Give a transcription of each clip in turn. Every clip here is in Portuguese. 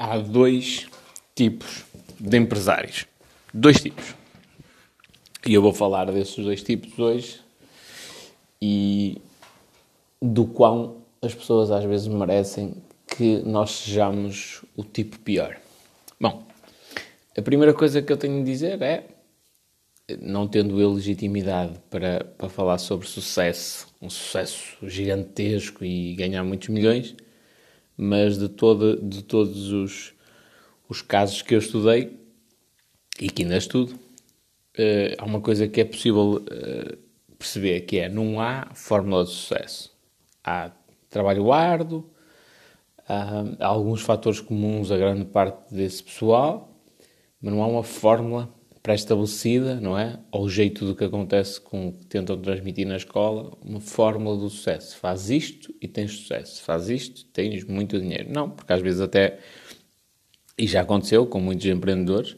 há dois tipos de empresários. Dois tipos. E eu vou falar desses dois tipos hoje e do quão as pessoas às vezes merecem que nós sejamos o tipo pior. Bom, a primeira coisa que eu tenho de dizer é, não tendo eu legitimidade para, para falar sobre sucesso, um sucesso gigantesco e ganhar muitos milhões, mas de, todo, de todos os, os casos que eu estudei e que ainda estudo, uh, há uma coisa que é possível uh, perceber, que é, não há fórmula de sucesso. Há trabalho árduo, há, há alguns fatores comuns a grande parte desse pessoal, mas não há uma fórmula pré-estabelecida, não é? Ao jeito do que acontece com o que tentam transmitir na escola, uma fórmula do sucesso. Faz isto e tens sucesso. Faz isto, tens muito dinheiro. Não, porque às vezes até, e já aconteceu com muitos empreendedores,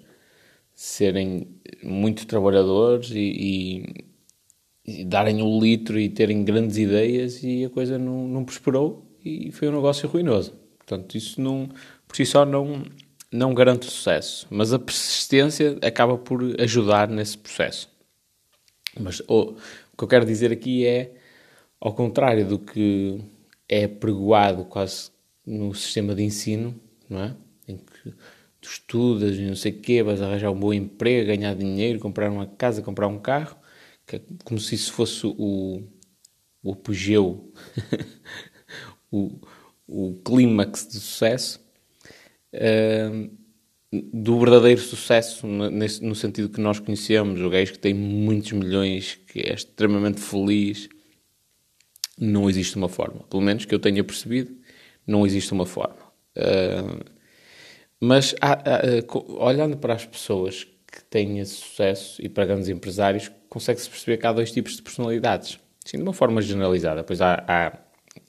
serem muito trabalhadores e, e, e darem o um litro e terem grandes ideias e a coisa não, não prosperou e foi um negócio ruinoso. Portanto, isso não, por si só não, não garante sucesso, mas a persistência acaba por ajudar nesse processo. Mas oh, o que eu quero dizer aqui é, ao contrário do que é pregoado quase no sistema de ensino, não é? Em que tu estudas e não sei o quê, vais arranjar um bom emprego, ganhar dinheiro, comprar uma casa, comprar um carro, é como se isso fosse o, o apogeu, o, o clímax de sucesso do verdadeiro sucesso, no sentido que nós conhecemos, o gajo que tem muitos milhões, que é extremamente feliz, não existe uma forma. Pelo menos que eu tenha percebido, não existe uma forma. Uh, mas há, olhando para as pessoas que têm esse sucesso e para grandes empresários, consegue-se perceber que há dois tipos de personalidades. Sim, de uma forma generalizada. Pois há, há,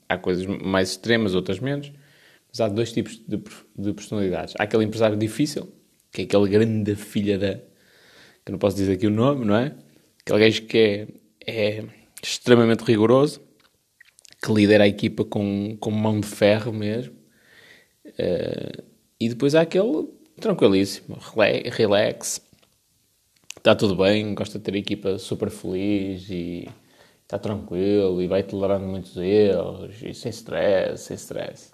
há coisas mais extremas, outras menos mas há dois tipos de, de personalidades. Há aquele empresário difícil, que é aquele grande filha da. que não posso dizer aqui o nome, não é? Aquele gajo que é, é extremamente rigoroso, que lidera a equipa com, com mão de ferro mesmo. Uh, e depois há aquele tranquilíssimo, relax, está tudo bem, gosta de ter a equipa super feliz e está tranquilo e vai tolerando muitos erros e sem stress, sem stress.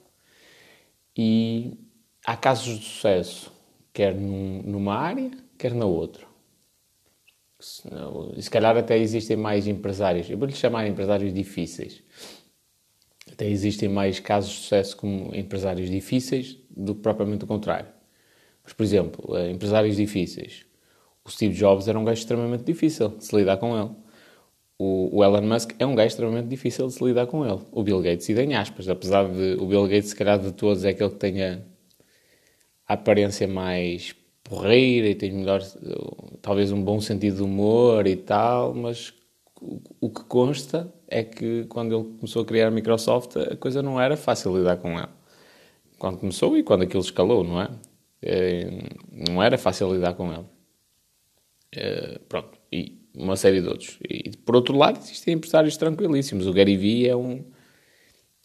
E há casos de sucesso, quer num, numa área, quer na outra. E se calhar até existem mais empresários, eu vou-lhe chamar empresários difíceis. Até existem mais casos de sucesso como empresários difíceis do que propriamente o contrário. Mas, por exemplo, eh, empresários difíceis. O Steve Jobs era um gajo extremamente difícil de se lidar com ele o, o, Elon Musk é um gajo extremamente difícil de se lidar com ele. O Bill Gates, e tem aspas, apesar de o Bill Gates, se calhar de todos, é aquele que tenha a aparência mais porreira e tem melhor, talvez um bom sentido de humor e tal, mas o, o que consta é que quando ele começou a criar a Microsoft, a coisa não era fácil lidar com ele. Quando começou e quando aquilo escalou, não é? é não era fácil lidar com ele. É, pronto. E uma série de outros. E por outro lado, existem empresários tranquilíssimos. O Gary Vee é um,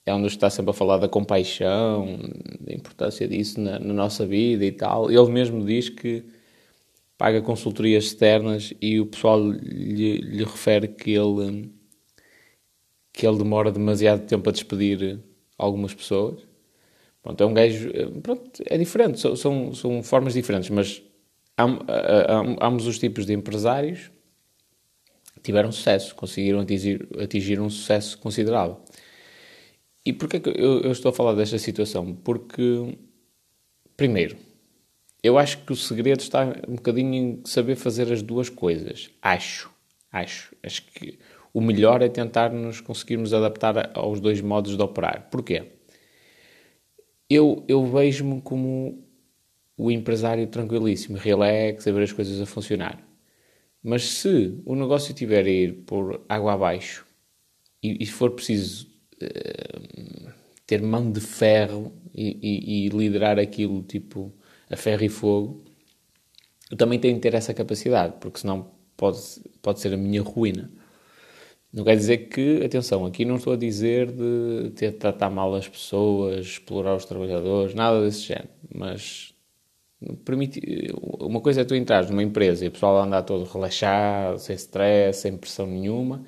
é um dos que está sempre a falar da compaixão, da importância disso na, na, nossa vida e tal. Ele mesmo diz que paga consultorias externas e o pessoal lhe, lhe refere que ele, que ele demora demasiado tempo a despedir algumas pessoas. Pronto, é um gajo. Pronto, é diferente, são, são, são formas diferentes, mas ambos os tipos de empresários tiveram sucesso, conseguiram atingir, atingir um sucesso considerável. E porquê que eu, eu estou a falar desta situação? Porque, primeiro, eu acho que o segredo está um bocadinho em saber fazer as duas coisas. Acho. Acho. Acho que o melhor é tentar nos conseguirmos adaptar aos dois modos de operar. Porquê? Eu, eu vejo-me como o empresário tranquilíssimo, relax, a ver as coisas a funcionar. Mas se o negócio tiver a ir por água abaixo e, e for preciso uh, ter mão de ferro e, e, e, liderar aquilo tipo a ferro e fogo, eu também tenho que ter essa capacidade, porque senão pode, pode ser a minha ruína. Não quer dizer que, atenção, aqui não estou a dizer de ter de tratar mal as pessoas, explorar os trabalhadores, nada desse género. mas uma coisa é tu entrares numa empresa e o pessoal anda todo relaxado, sem stress, sem pressão nenhuma.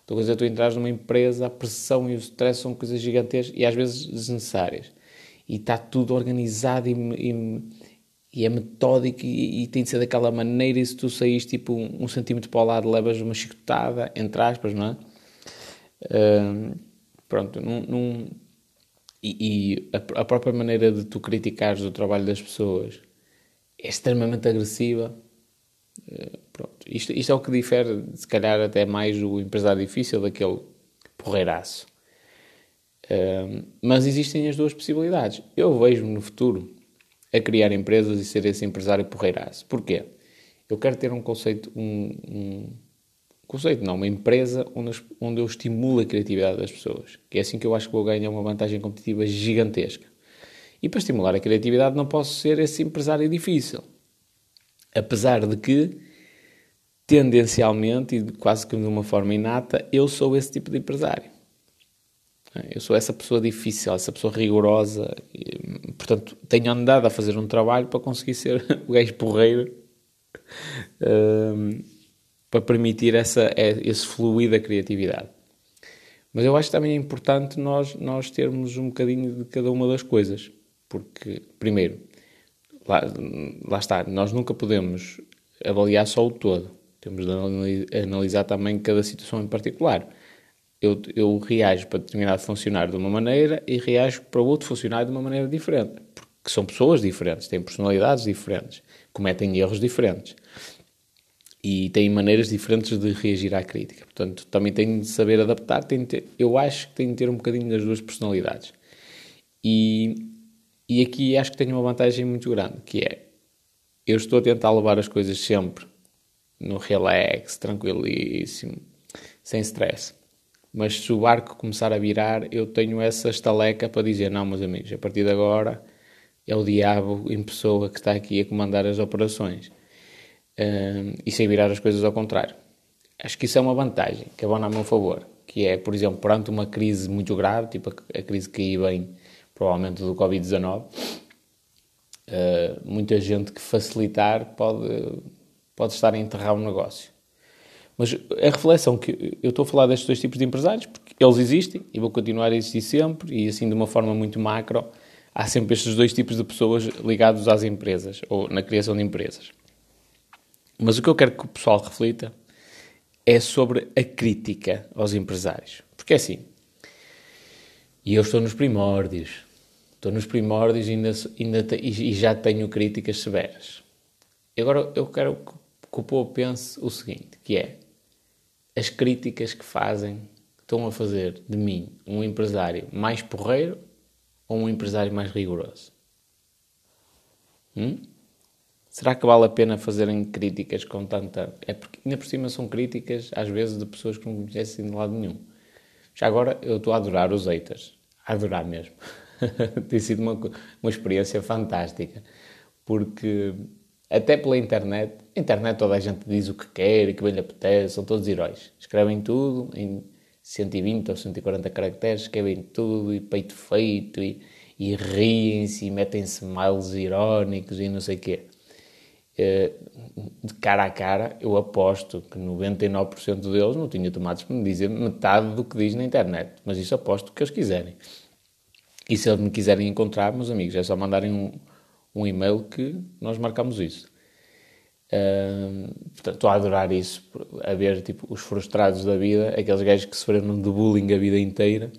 Outra coisa é tu entrares numa empresa, a pressão e o stress são coisas gigantescas e às vezes desnecessárias. E está tudo organizado e, e, e é metódico e, e, tem de ser daquela maneira e se tu saís tipo um, um centímetro para o lado levas uma chicotada, entre aspas, não é? Uh, pronto, num, num e, e a, a, própria maneira de tu criticares o trabalho das pessoas é extremamente agressiva. Uh, pronto. Isto, isto é o que difere, se calhar, até mais o empresário difícil daquele porreiraço. Uh, mas existem as duas possibilidades. Eu vejo-me no futuro a criar empresas e ser esse empresário porreiraço. Porquê? Eu quero ter um conceito, um, um conceito não, uma empresa onde, onde eu estimulo a criatividade das pessoas. Que é assim que eu acho que vou ganhar uma vantagem competitiva gigantesca. E para estimular a criatividade não posso ser esse empresário difícil. Apesar de que, tendencialmente e quase que de uma forma inata, eu sou esse tipo de empresário. Eu sou essa pessoa difícil, essa pessoa rigorosa. E, portanto, tenho andado a fazer um trabalho para conseguir ser o gajo porreiro um, para permitir essa, é, esse fluir da criatividade. Mas eu acho que também é importante nós, nós termos um bocadinho de cada uma das coisas. Porque, primeiro, lá, lá está, nós nunca podemos avaliar só o todo. Temos de analisar também cada situação em particular eu, eu reajo para determinado funcionário de uma maneira e reajo para outro funcionário de uma maneira diferente. Porque são pessoas diferentes, têm personalidades diferentes, cometem erros diferentes e têm maneiras diferentes de reagir à crítica. Portanto, também tenho de saber adaptar. Tenho de ter, eu acho que tenho de ter um bocadinho das duas personalidades. E, e aqui acho que tenho uma vantagem muito grande, que é eu estou a tentar levar as coisas sempre no relax, tranquilíssimo, sem stress. Mas se o barco começar a virar, eu tenho essa estaleca para dizer: não, meus amigos, a partir de agora é o diabo em pessoa que está aqui a comandar as operações. Um, e sem virar as coisas ao contrário. Acho que isso é uma vantagem que abona a meu favor. Que é, por exemplo, perante uma crise muito grave, tipo a, crise que aí vem provavelmente do Covid-19, uh, muita gente que facilitar pode, pode estar a enterrar um negócio. Mas a reflexão que eu estou a falar destes dois tipos de empresários, porque eles existem e vão continuar a existir sempre, e assim de uma forma muito macro, há sempre estes dois tipos de pessoas ligados às empresas ou na criação de empresas. Mas o que eu quero que o pessoal reflita é sobre a crítica aos empresários. Porque é assim, e eu estou nos primórdios, estou nos primórdios e, ainda, ainda e já tenho críticas severas. Agora eu quero que o povo pense o seguinte, que é, as críticas que fazem estão a fazer de mim um empresário mais porreiro ou um empresário mais rigoroso? Hum? Será que vale a pena fazerem críticas com tanta. É porque ainda por cima são críticas, às vezes, de pessoas que não conhecem de lado nenhum. Já agora eu estou a adorar os haters. A adorar mesmo. Tem sido uma, uma experiência fantástica. Porque até pela internet. Na internet toda a gente diz o que quer e que bem lhe apetece, são todos heróis. Escrevem tudo em 120 ou 140 caracteres, escrevem tudo e peito feito e, e riem-se e metem-se smiles irónicos e não sei o quê. Eh, de cara a cara, eu aposto que 99% deles não tinha tomados para me dizer metade do que diz na internet. Mas isso aposto que eles quiserem. E se eles me quiserem encontrar, meus amigos, é só mandarem um, um e-mail que nós marcamos isso. Portanto, estou a adorar isso, a ver tipo, os frustrados da vida, aqueles gajos que sofreram de bullying a vida inteira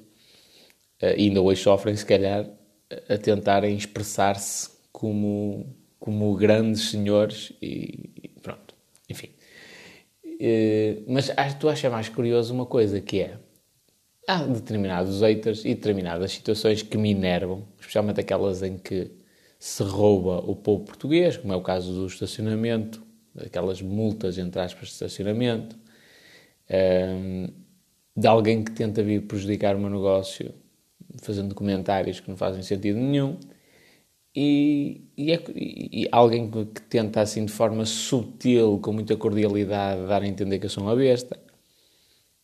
uh, e ainda hoje sofrem, se calhar, a tentarem expressar-se como, como grandes senhores e, e pronto, enfim. Uh, mas tu achas mais curioso uma coisa que é há determinados haters e determinadas situações que me enervam, especialmente aquelas em que se rouba o povo português, como é o caso do estacionamento, aquelas multas, entre aspas, de estacionamento, um, ehm, de alguém que tenta vir prejudicar o meu negócio fazendo comentários que não fazem sentido nenhum, e, e, é, e alguém que tenta, assim, de forma sutil, com muita cordialidade, dar a entender que eu sou uma besta,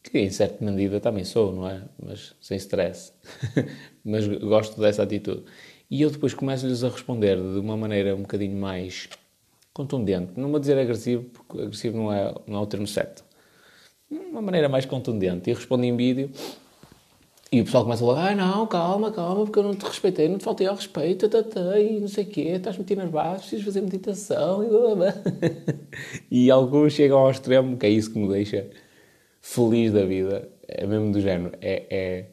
que em certa medida também sou, não é? Mas sem stress. Mas gosto dessa atitude. E eu depois começo-lhes a responder de uma maneira um bocadinho mais contundente. Não vou dizer agressivo, porque agressivo não é, não é o termo certo. Uma maneira mais contundente. E respondo em vídeo. E o pessoal começa falar, ah não, calma, calma, porque eu não te respeitei, não te faltei ao respeito, tatei, não sei o quê, estás metido nas bases, precisas fazer meditação, e blá, blá. E alguns chegam ao extremo, que é isso que me deixa feliz da vida. É mesmo do género. É, é,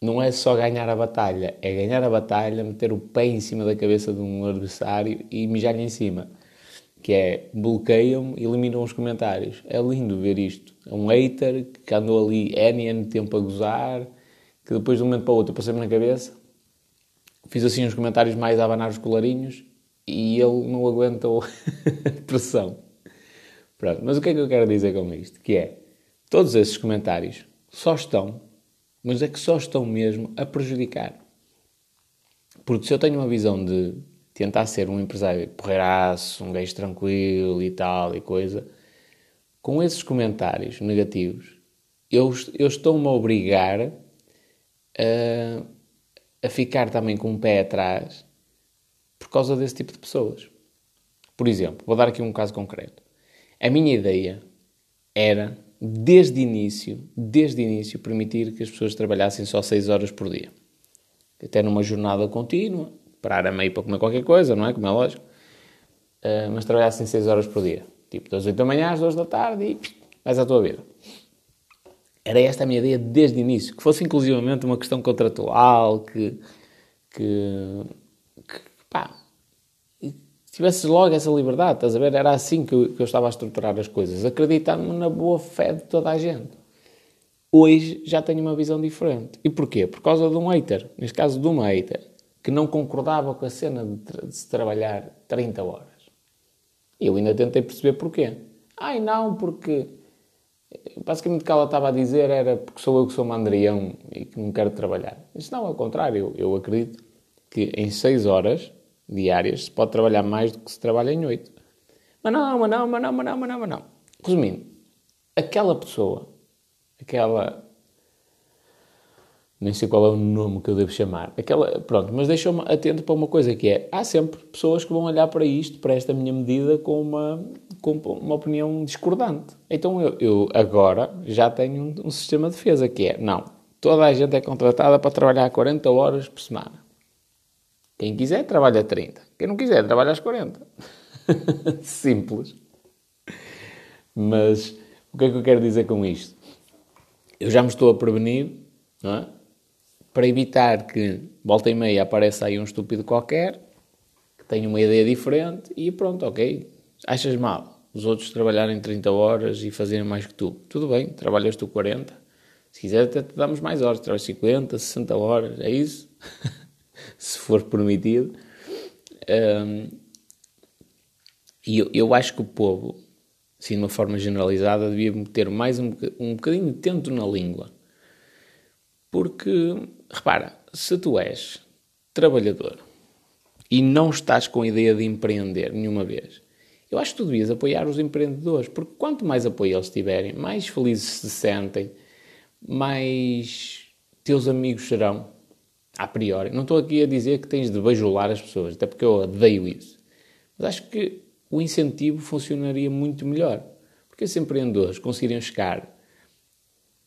não é só ganhar a batalha, é ganhar a batalha, meter o pé em cima da cabeça de um adversário e mijar-lhe em cima. Que é, bloqueiam-me e eliminam os comentários. É lindo ver isto. É um hater que andou ali N, N tempo a gozar, que depois de um momento para o outro passei-me na cabeça, fiz assim uns comentários mais a abanar os colarinhos e ele não aguentou a pressão. Pronto, mas o que é que eu quero dizer com isto? Que é, todos esses comentários só estão, mas é que só estão mesmo a prejudicar. Porque se eu tenho uma visão de tentar ser um empresário porreiraço, um gajo tranquilo e tal e coisa, com esses comentários negativos, eu, eu estou-me a obrigar a, a ficar também com um pé atrás por causa desse tipo de pessoas. Por exemplo, vou dar aqui um caso concreto. A minha ideia era, desde início, desde início, permitir que as pessoas trabalhassem só 6 horas por dia. Até numa jornada contínua, parar a meio para comer qualquer coisa, não é? Como é lógico. Uh, mas trabalhassem 6 horas por dia. Tipo, das 8 da manhã às 2 da tarde e vais à tua vida. Era esta a minha ideia desde o início. Que fosse inclusivamente uma questão contratual, que, que, que pá, tivesses logo essa liberdade, estás a ver? Era assim que eu, que eu estava a estruturar as coisas, acreditando na boa fé de toda a gente. Hoje já tenho uma visão diferente. E porquê? Por causa de um hater, neste caso de uma hater, que não concordava com a cena de, tra de se trabalhar 30 horas. E eu ainda tentei perceber porquê. Ai não, porque basicamente o que ela estava a dizer era porque sou eu que sou mandrião e que não quero trabalhar. Isso não, ao contrário, eu, eu acredito que em 6 horas diárias se pode trabalhar mais do que se trabalha em 8. Mas não, mas não, mas não, mas não, mas não, mas não. Resumindo, aquela pessoa, aquela nem sei qual é o nome que eu devo chamar. Aquela, pronto, mas deixou-me atento para uma coisa que é, há sempre pessoas que vão olhar para isto, para esta minha medida, com uma, com uma opinião discordante. Então eu, eu agora já tenho um, um, sistema de defesa que é, não, toda a gente é contratada para trabalhar 40 horas por semana. Quem quiser, trabalha 30. Quem não quiser, trabalha às 40. Simples. Mas o que é que eu quero dizer com isto? Eu já me estou a prevenir, não é? para evitar que, volta e meia, apareça aí um estúpido qualquer, que tenha uma ideia diferente e pronto, ok. Achas mal os outros trabalharem 30 horas e fazerem mais que tu? Tudo bem, trabalhas tu 40. Se quiser, até te damos mais horas, trabalhas 50, 60 horas, é isso? Se for permitido. Um, e eu, eu acho que o povo, assim, de uma forma generalizada, devia ter mais um, um bocadinho de tento na língua. Porque repara, se tu és trabalhador e não estás com a ideia de empreender nenhuma vez, eu acho que tu devias apoiar os empreendedores, porque quanto mais apoio eles tiverem, mais felizes se sentem, mais teus amigos serão, a priori. Não estou aqui a dizer que tens de bajular as pessoas, até porque eu odeio isso. Mas acho que o incentivo funcionaria muito melhor. Porque esses empreendedores conseguiriam chegar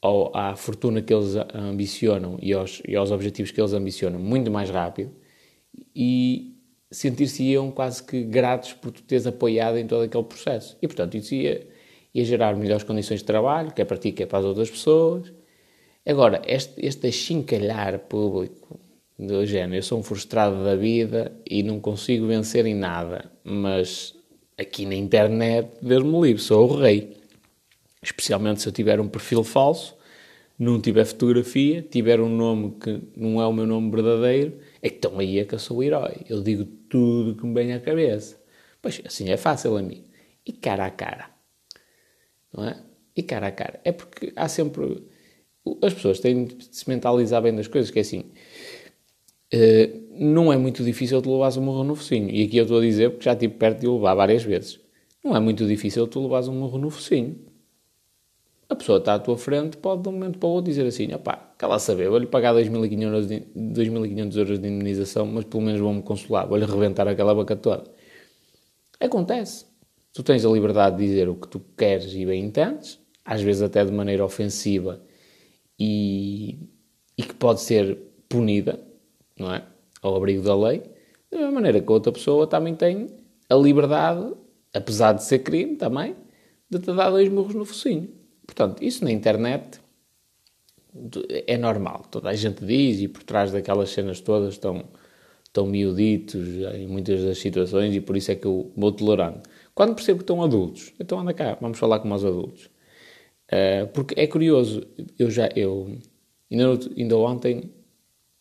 ao, à fortuna que eles ambicionam e aos, e aos objetivos que eles ambicionam muito mais rápido e sentir-se-iam quase que gratos por tu teres apoiado em todo aquele processo. E, portanto, isso ia, ia gerar melhores condições de trabalho, quer para ti, quer para as outras pessoas. Agora, este, este achincalhar público do género, eu sou um frustrado da vida e não consigo vencer em nada, mas aqui na internet, Deus me livre, sou o rei especialmente se eu tiver um perfil falso, não tiver fotografia, tiver um nome que não é o meu nome verdadeiro, então aí é que eu sou o herói. Eu digo tudo que me vem à cabeça. Pois assim é fácil a mim. E cara a cara. Não é? E cara a cara. É porque há sempre. As pessoas têm de se mentalizar bem das coisas, que é assim. Uh, não é muito difícil tu levares um morro no focinho. E aqui eu estou a dizer porque já estive perto de levar várias vezes. Não é muito difícil tu levares um morro no focinho. a pessoa está à tua frente pode de um momento para o outro dizer assim, opá, lá saber, vou-lhe pagar 2.500 euros de indemnização, mas pelo menos vou-me consolar, vou-lhe reventar aquela boca toda. Acontece. Tu tens a liberdade de dizer o que tu queres e bem entendes, às vezes até de maneira ofensiva e, e que pode ser punida, não é? Ao abrigo da lei, da mesma maneira que a outra pessoa também tem a liberdade, apesar de ser crime também, de te dar dois murros no focinho. Portanto, isso na internet é normal. Toda a gente diz e por trás daquelas cenas todas estão, estão miuditos em muitas das situações e por isso é que eu vou tolerando. Quando percebo que estão adultos, então anda cá, vamos falar com os adultos. Uh, porque é curioso, eu já, eu, ainda, ainda ontem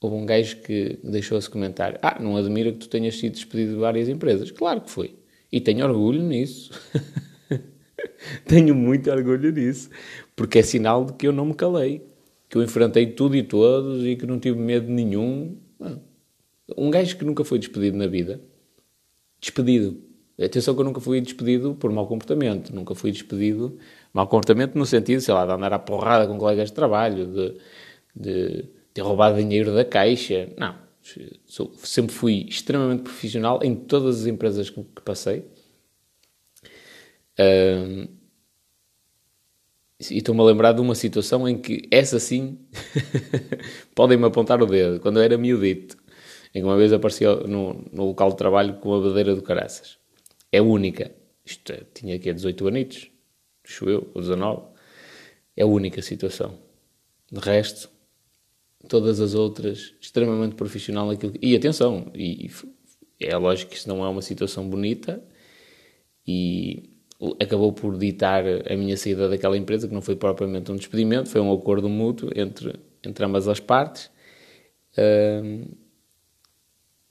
houve um gajo que deixou esse comentário. Ah, não admira que tu tenhas sido despedido de várias empresas. Claro que foi. E tenho orgulho nisso. tenho muito orgulho nisso. Porque é sinal de que eu não me calei. Que eu enfrentei tudo e todos e que não tive medo nenhum. Um gajo que nunca foi despedido na vida. Despedido. Atenção que eu nunca fui despedido por mau comportamento. Nunca fui despedido... Mau comportamento no sentido, sei lá, de andar à porrada com colegas de trabalho, de, de ter roubado dinheiro da caixa. Não. Sou, sempre fui extremamente profissional em todas as empresas que, que passei. E estou-me a lembrar de uma situação em que essa sim podem-me apontar o dedo, quando eu era miudito, em que uma vez apareceu no, no local de trabalho com a badeira do caraças. É única. Isto é, tinha aqui 18 anitos, acho eu, ou 19. É a única situação. De resto, todas as outras, extremamente profissional naquilo. E atenção, e, e é lógico que isso não é uma situação bonita e acabou por ditar a minha saída daquela empresa, que não foi propriamente um despedimento, foi um acordo mútuo entre, entre ambas as partes.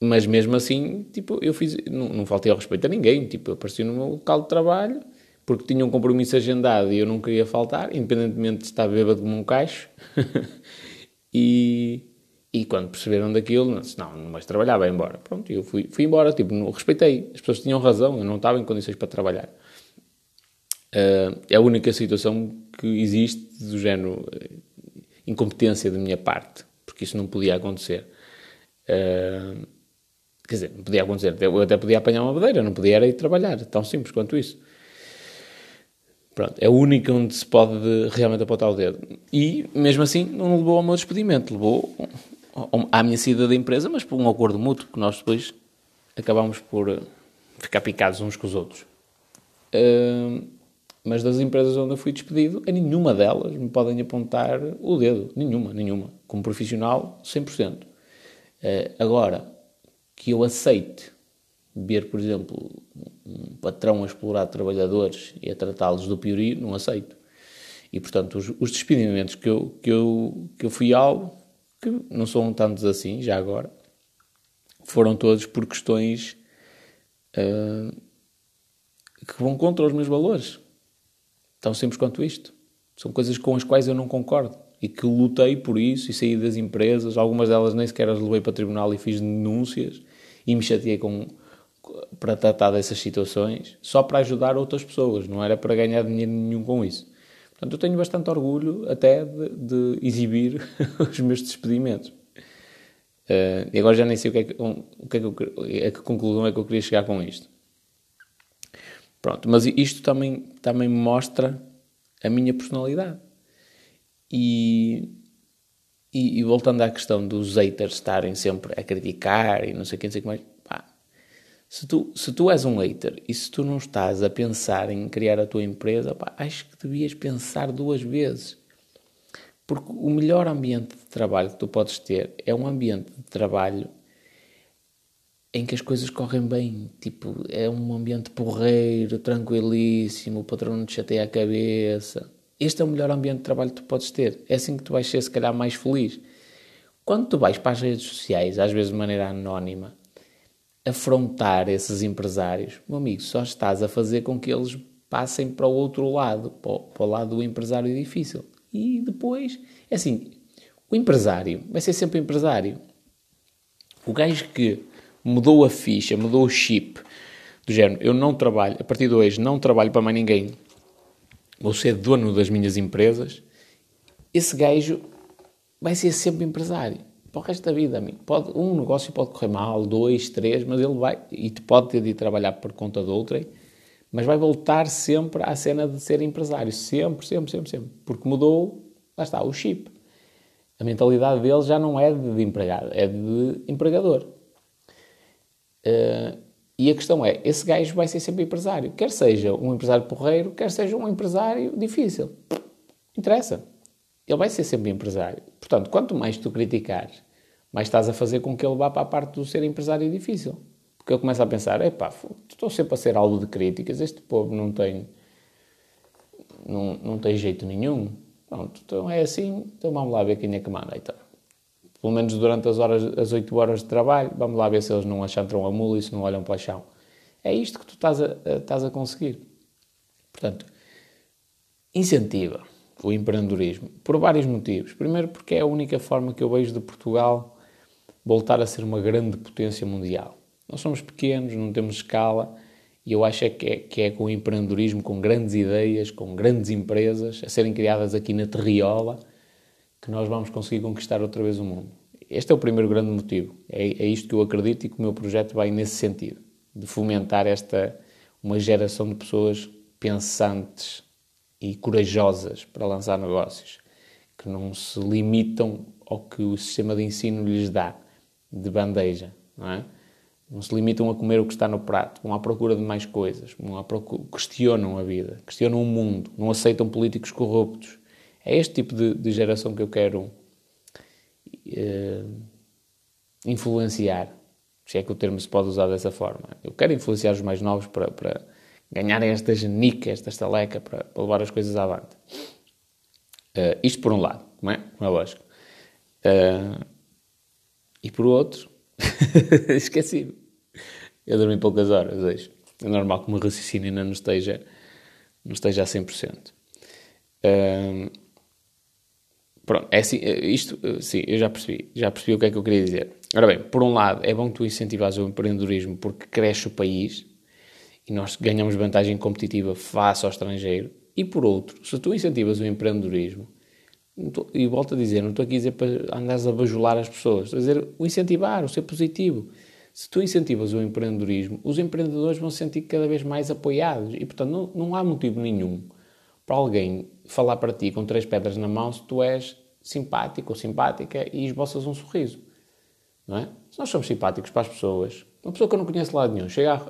mas mesmo assim, tipo, eu fiz, não, não faltei ao respeito a ninguém, tipo, eu apareci no meu local de trabalho, porque tinha um compromisso agendado e eu não queria faltar, independentemente de estar bêbado como um caixo. E, e quando perceberam daquilo, disse, não, não vais trabalhar, vai embora. Pronto, eu fui, fui embora, tipo, não, respeitei. As pessoas tinham razão, eu não estava em condições para trabalhar. Uh, é a única situação que existe do género uh, incompetência da minha parte, porque isso não podia acontecer. Uh, quer dizer, não podia acontecer. Eu até podia apanhar uma madeira, não podia ir trabalhar, tão simples quanto isso. Pronto, é a única onde se pode realmente apontar o dedo. E, mesmo assim, não levou ao meu despedimento, levou à minha saída da empresa, mas por um acordo mútuo, que nós depois acabámos por eh, ficar picados uns com os outros. Uh, mas das empresas onde eu fui despedido, a nenhuma delas me podem apontar o dedo. Nenhuma, nenhuma. Como profissional, 100%. Uh, agora, que eu aceite ver, por exemplo, um patrão a explorar trabalhadores e a tratá-los do piorio, não aceito. E, portanto, os, os, despedimentos que eu, que, eu, que eu fui alvo, que não são tantos assim, já agora, foram todos por questões uh, que vão contra os meus valores. Tão simples quanto isto. São coisas com as quais eu não concordo e que lutei por isso e saí das empresas. Algumas delas nem sequer as levei para tribunal e fiz denúncias e me chateei com para tratar dessas situações só para ajudar outras pessoas, não era para ganhar dinheiro nenhum com isso. Portanto, eu tenho bastante orgulho até de, de exibir os meus despedimentos. Uh, e agora já nem sei o que é que, o que, é que eu, a que conclusão é que eu queria chegar com isto. Pronto, mas isto também, também mostra a minha personalidade. E, e, e, voltando à questão dos haters estarem sempre a criticar e não sei o que, não sei o que mais, se tu, se tu és um hater e se tu não estás a pensar em criar a tua empresa, pá, acho que devias pensar duas vezes. Porque o melhor ambiente de trabalho que tu podes ter é um ambiente de trabalho em que as coisas correm bem. Tipo, é um ambiente porreiro, tranquilíssimo, o patrão não te chateia a cabeça. Este é o melhor ambiente de trabalho que tu podes ter. É assim que tu vais ser, se calhar, mais feliz. Quando tu vais para as redes sociais, às vezes de maneira anónima, afrontar esses empresários, meu amigo, só estás a fazer com que eles passem para o outro lado, para o, lado do empresário difícil. E depois, é assim, o empresário vai ser sempre empresário. O gajo que mudou a ficha, mudou o chip, do género, eu não trabalho, a partir de hoje, não trabalho para mais ninguém, vou ser dono das minhas empresas, esse gajo vai ser sempre empresário. Para o resto da vida, amigo. Pode, um negócio pode correr mal, dois, três, mas ele vai, e pode ter de ir trabalhar por conta de outrem, mas vai voltar sempre à cena de ser empresário. Sempre, sempre, sempre, sempre. Porque mudou, lá está, o chip. A mentalidade dele já não é de empregado, é de empregador. Uh, e a questão é, esse gajo vai ser sempre empresário. Quer seja um empresário porreiro, quer seja um empresário difícil. Interessa. Ele vai ser sempre empresário. Portanto, quanto mais tu criticares, mais estás a fazer com que ele vá para a parte do ser empresário difícil. Porque ele começa a pensar, epá, estou sempre a ser alvo de críticas, este povo não tem, não, não tem jeito nenhum. Pronto, então é assim, então vamos lá ver quem é que manda. Então pelo menos durante as, horas, as 8 horas de trabalho, vamos lá ver se eles não achantram a mula e se não olham para o chão. É isto que tu estás a, estás a conseguir. Portanto, incentiva o empreendedorismo por vários motivos. Primeiro, porque é a única forma que eu vejo de Portugal voltar a ser uma grande potência mundial. Nós somos pequenos, não temos escala, e eu acho é que, é que é com o empreendedorismo, com grandes ideias, com grandes empresas a serem criadas aqui na terriola, que nós vamos conseguir conquistar outra vez o mundo. Este é o primeiro grande motivo. É, é isto que eu acredito e que o meu projeto vai nesse sentido, de fomentar esta uma geração de pessoas pensantes e corajosas para lançar negócios, que não se limitam ao que o sistema de ensino lhes dá de bandeja, não é? Não se limitam a comer o que está no prato, vão à procura de mais coisas, vão à procura, questionam a vida, questionam o mundo, não aceitam políticos corruptos, é este tipo de, de geração que eu quero uh, influenciar, se é que o termo se pode usar dessa forma. Eu quero influenciar os mais novos para, para ganharem esta genica, esta estaleca, para, para levar as coisas avante. Uh, isto por um lado, não é? Não é lógico. Uh, e por outro, esqueci-me. Eu dormi poucas horas hoje. É normal que o meu raciocínio ainda não esteja, não esteja a 100%. Uh, Pronto, é assim, é, isto, eh, sim, eu já percebi, já percebi o que é que eu queria dizer. Ora bem, por um lado, é bom que tu incentivas o empreendedorismo porque cresce o país e nós ganhamos vantagem competitiva face ao estrangeiro. E por outro, se tu incentivas o empreendedorismo, tô, e volto a dizer, não estou aqui a dizer para andares a bajular as pessoas, estou a dizer o incentivar, o ser positivo. Se tu incentivas o empreendedorismo, os empreendedores vão se sentir cada vez mais apoiados e, portanto, não, não há motivo nenhum para alguém falar para ti com três pedras na mão se tu és simpático ou simpática e esboças um sorriso. Não é? Se nós somos simpáticos para as pessoas, uma pessoa que eu não conheço lá nenhum, chega, a,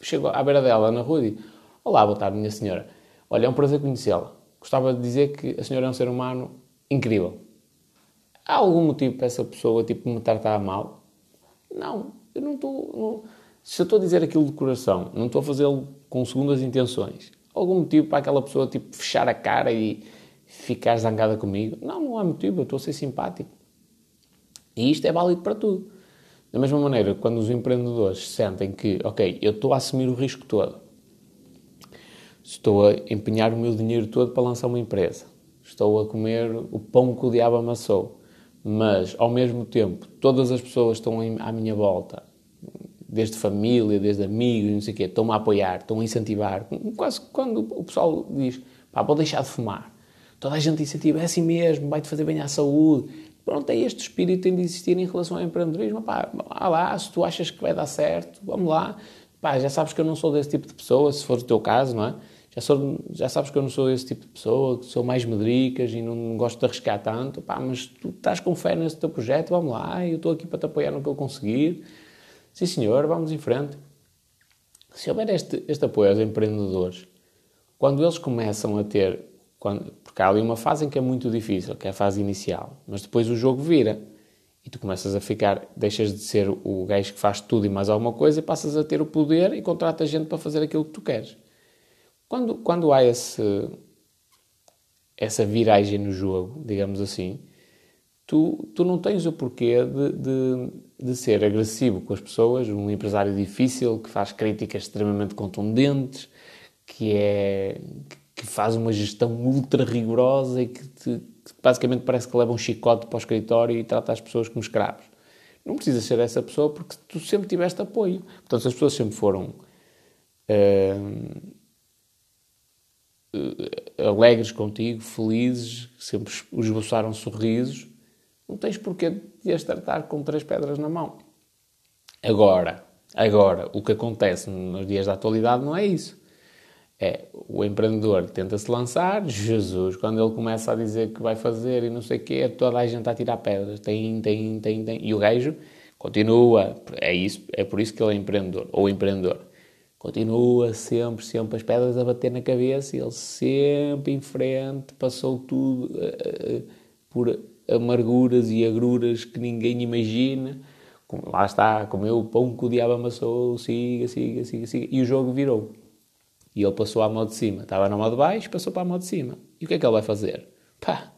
chego à beira dela na rua e diz: Olá, boa tarde, minha senhora. Olha, é um prazer conhecê-la. Gostava de dizer que a senhora é um ser humano incrível. Há algum motivo para essa pessoa tipo, me tratar mal? Não, eu não estou. Se eu estou a dizer aquilo de coração, não estou a fazê-lo com segundas intenções algum motivo para aquela pessoa tipo, fechar a cara e ficar zangada comigo. Não, não há motivo, eu estou a ser simpático. E isto é válido para tudo. Da mesma maneira, quando os empreendedores sentem que, ok, eu estou a assumir o risco todo, estou a empenhar o meu dinheiro todo para lançar uma empresa, estou a comer o pão que o diabo amassou, mas ao mesmo tempo todas as pessoas estão à minha volta desde família, desde amigos, não sei o quê, estão-me a apoiar, estão a incentivar. Quase quando o pessoal diz, pá, vou deixar de fumar. Toda a gente incentiva, é assim mesmo, vai-te fazer bem à saúde. Pronto, é este espírito tem de existir em relação ao empreendedorismo. Pá, vá lá, se tu achas que vai dar certo, vamos lá. Pá, já sabes que eu não sou desse tipo de pessoa, se for o teu caso, não é? Já, sou, já sabes que eu não sou esse tipo de pessoa, que sou mais medricas e não gosto de arriscar tanto. Pá, mas tu estás com fé nesse teu projeto, vamos lá, eu estou aqui para te apoiar no que eu conseguir. Sim, senhor, vamos em frente. Se houver este, este apoio aos empreendedores, quando eles começam a ter. Quando, porque há ali uma fase em que é muito difícil, que é a fase inicial, mas depois o jogo vira e tu começas a ficar, deixas de ser o gajo que faz tudo e mais alguma coisa e passas a ter o poder e contratas gente para fazer aquilo que tu queres. Quando, quando há esse, essa viragem no jogo, digamos assim, tu, tu não tens o porquê de, de, de, ser agressivo com as pessoas, um empresário difícil que faz críticas extremamente contundentes, que é que faz uma gestão ultra rigorosa e que, te, que basicamente parece que leva um chicote para o escritório e trata as pessoas como escravos. Não precisa ser essa pessoa porque tu sempre tiveste apoio. Portanto, se as pessoas sempre foram uh, uh, alegres contigo, felizes, sempre esboçaram sorrisos, não tens porquê de as tratar com três pedras na mão. Agora, agora, o que acontece nos dias da atualidade não é isso. É, o empreendedor tenta-se lançar, Jesus, quando ele começa a dizer que vai fazer e não sei o quê, toda a gente a tirar pedras, tem, tem, tem, tem, e o gajo continua, é isso, é por isso que ele é empreendedor, ou empreendedor. Continua sempre, sempre as pedras a bater na cabeça, e ele sempre em frente, passou tudo uh, uh, por amarguras e agruras que ninguém imagina. Lá está, comeu o pão que o diabo amassou, siga, siga, siga, siga, e o jogo virou. E ele passou à mão de cima. Estava na mão de baixo, passou para a mão de cima. E o que é que ele vai fazer? Pá,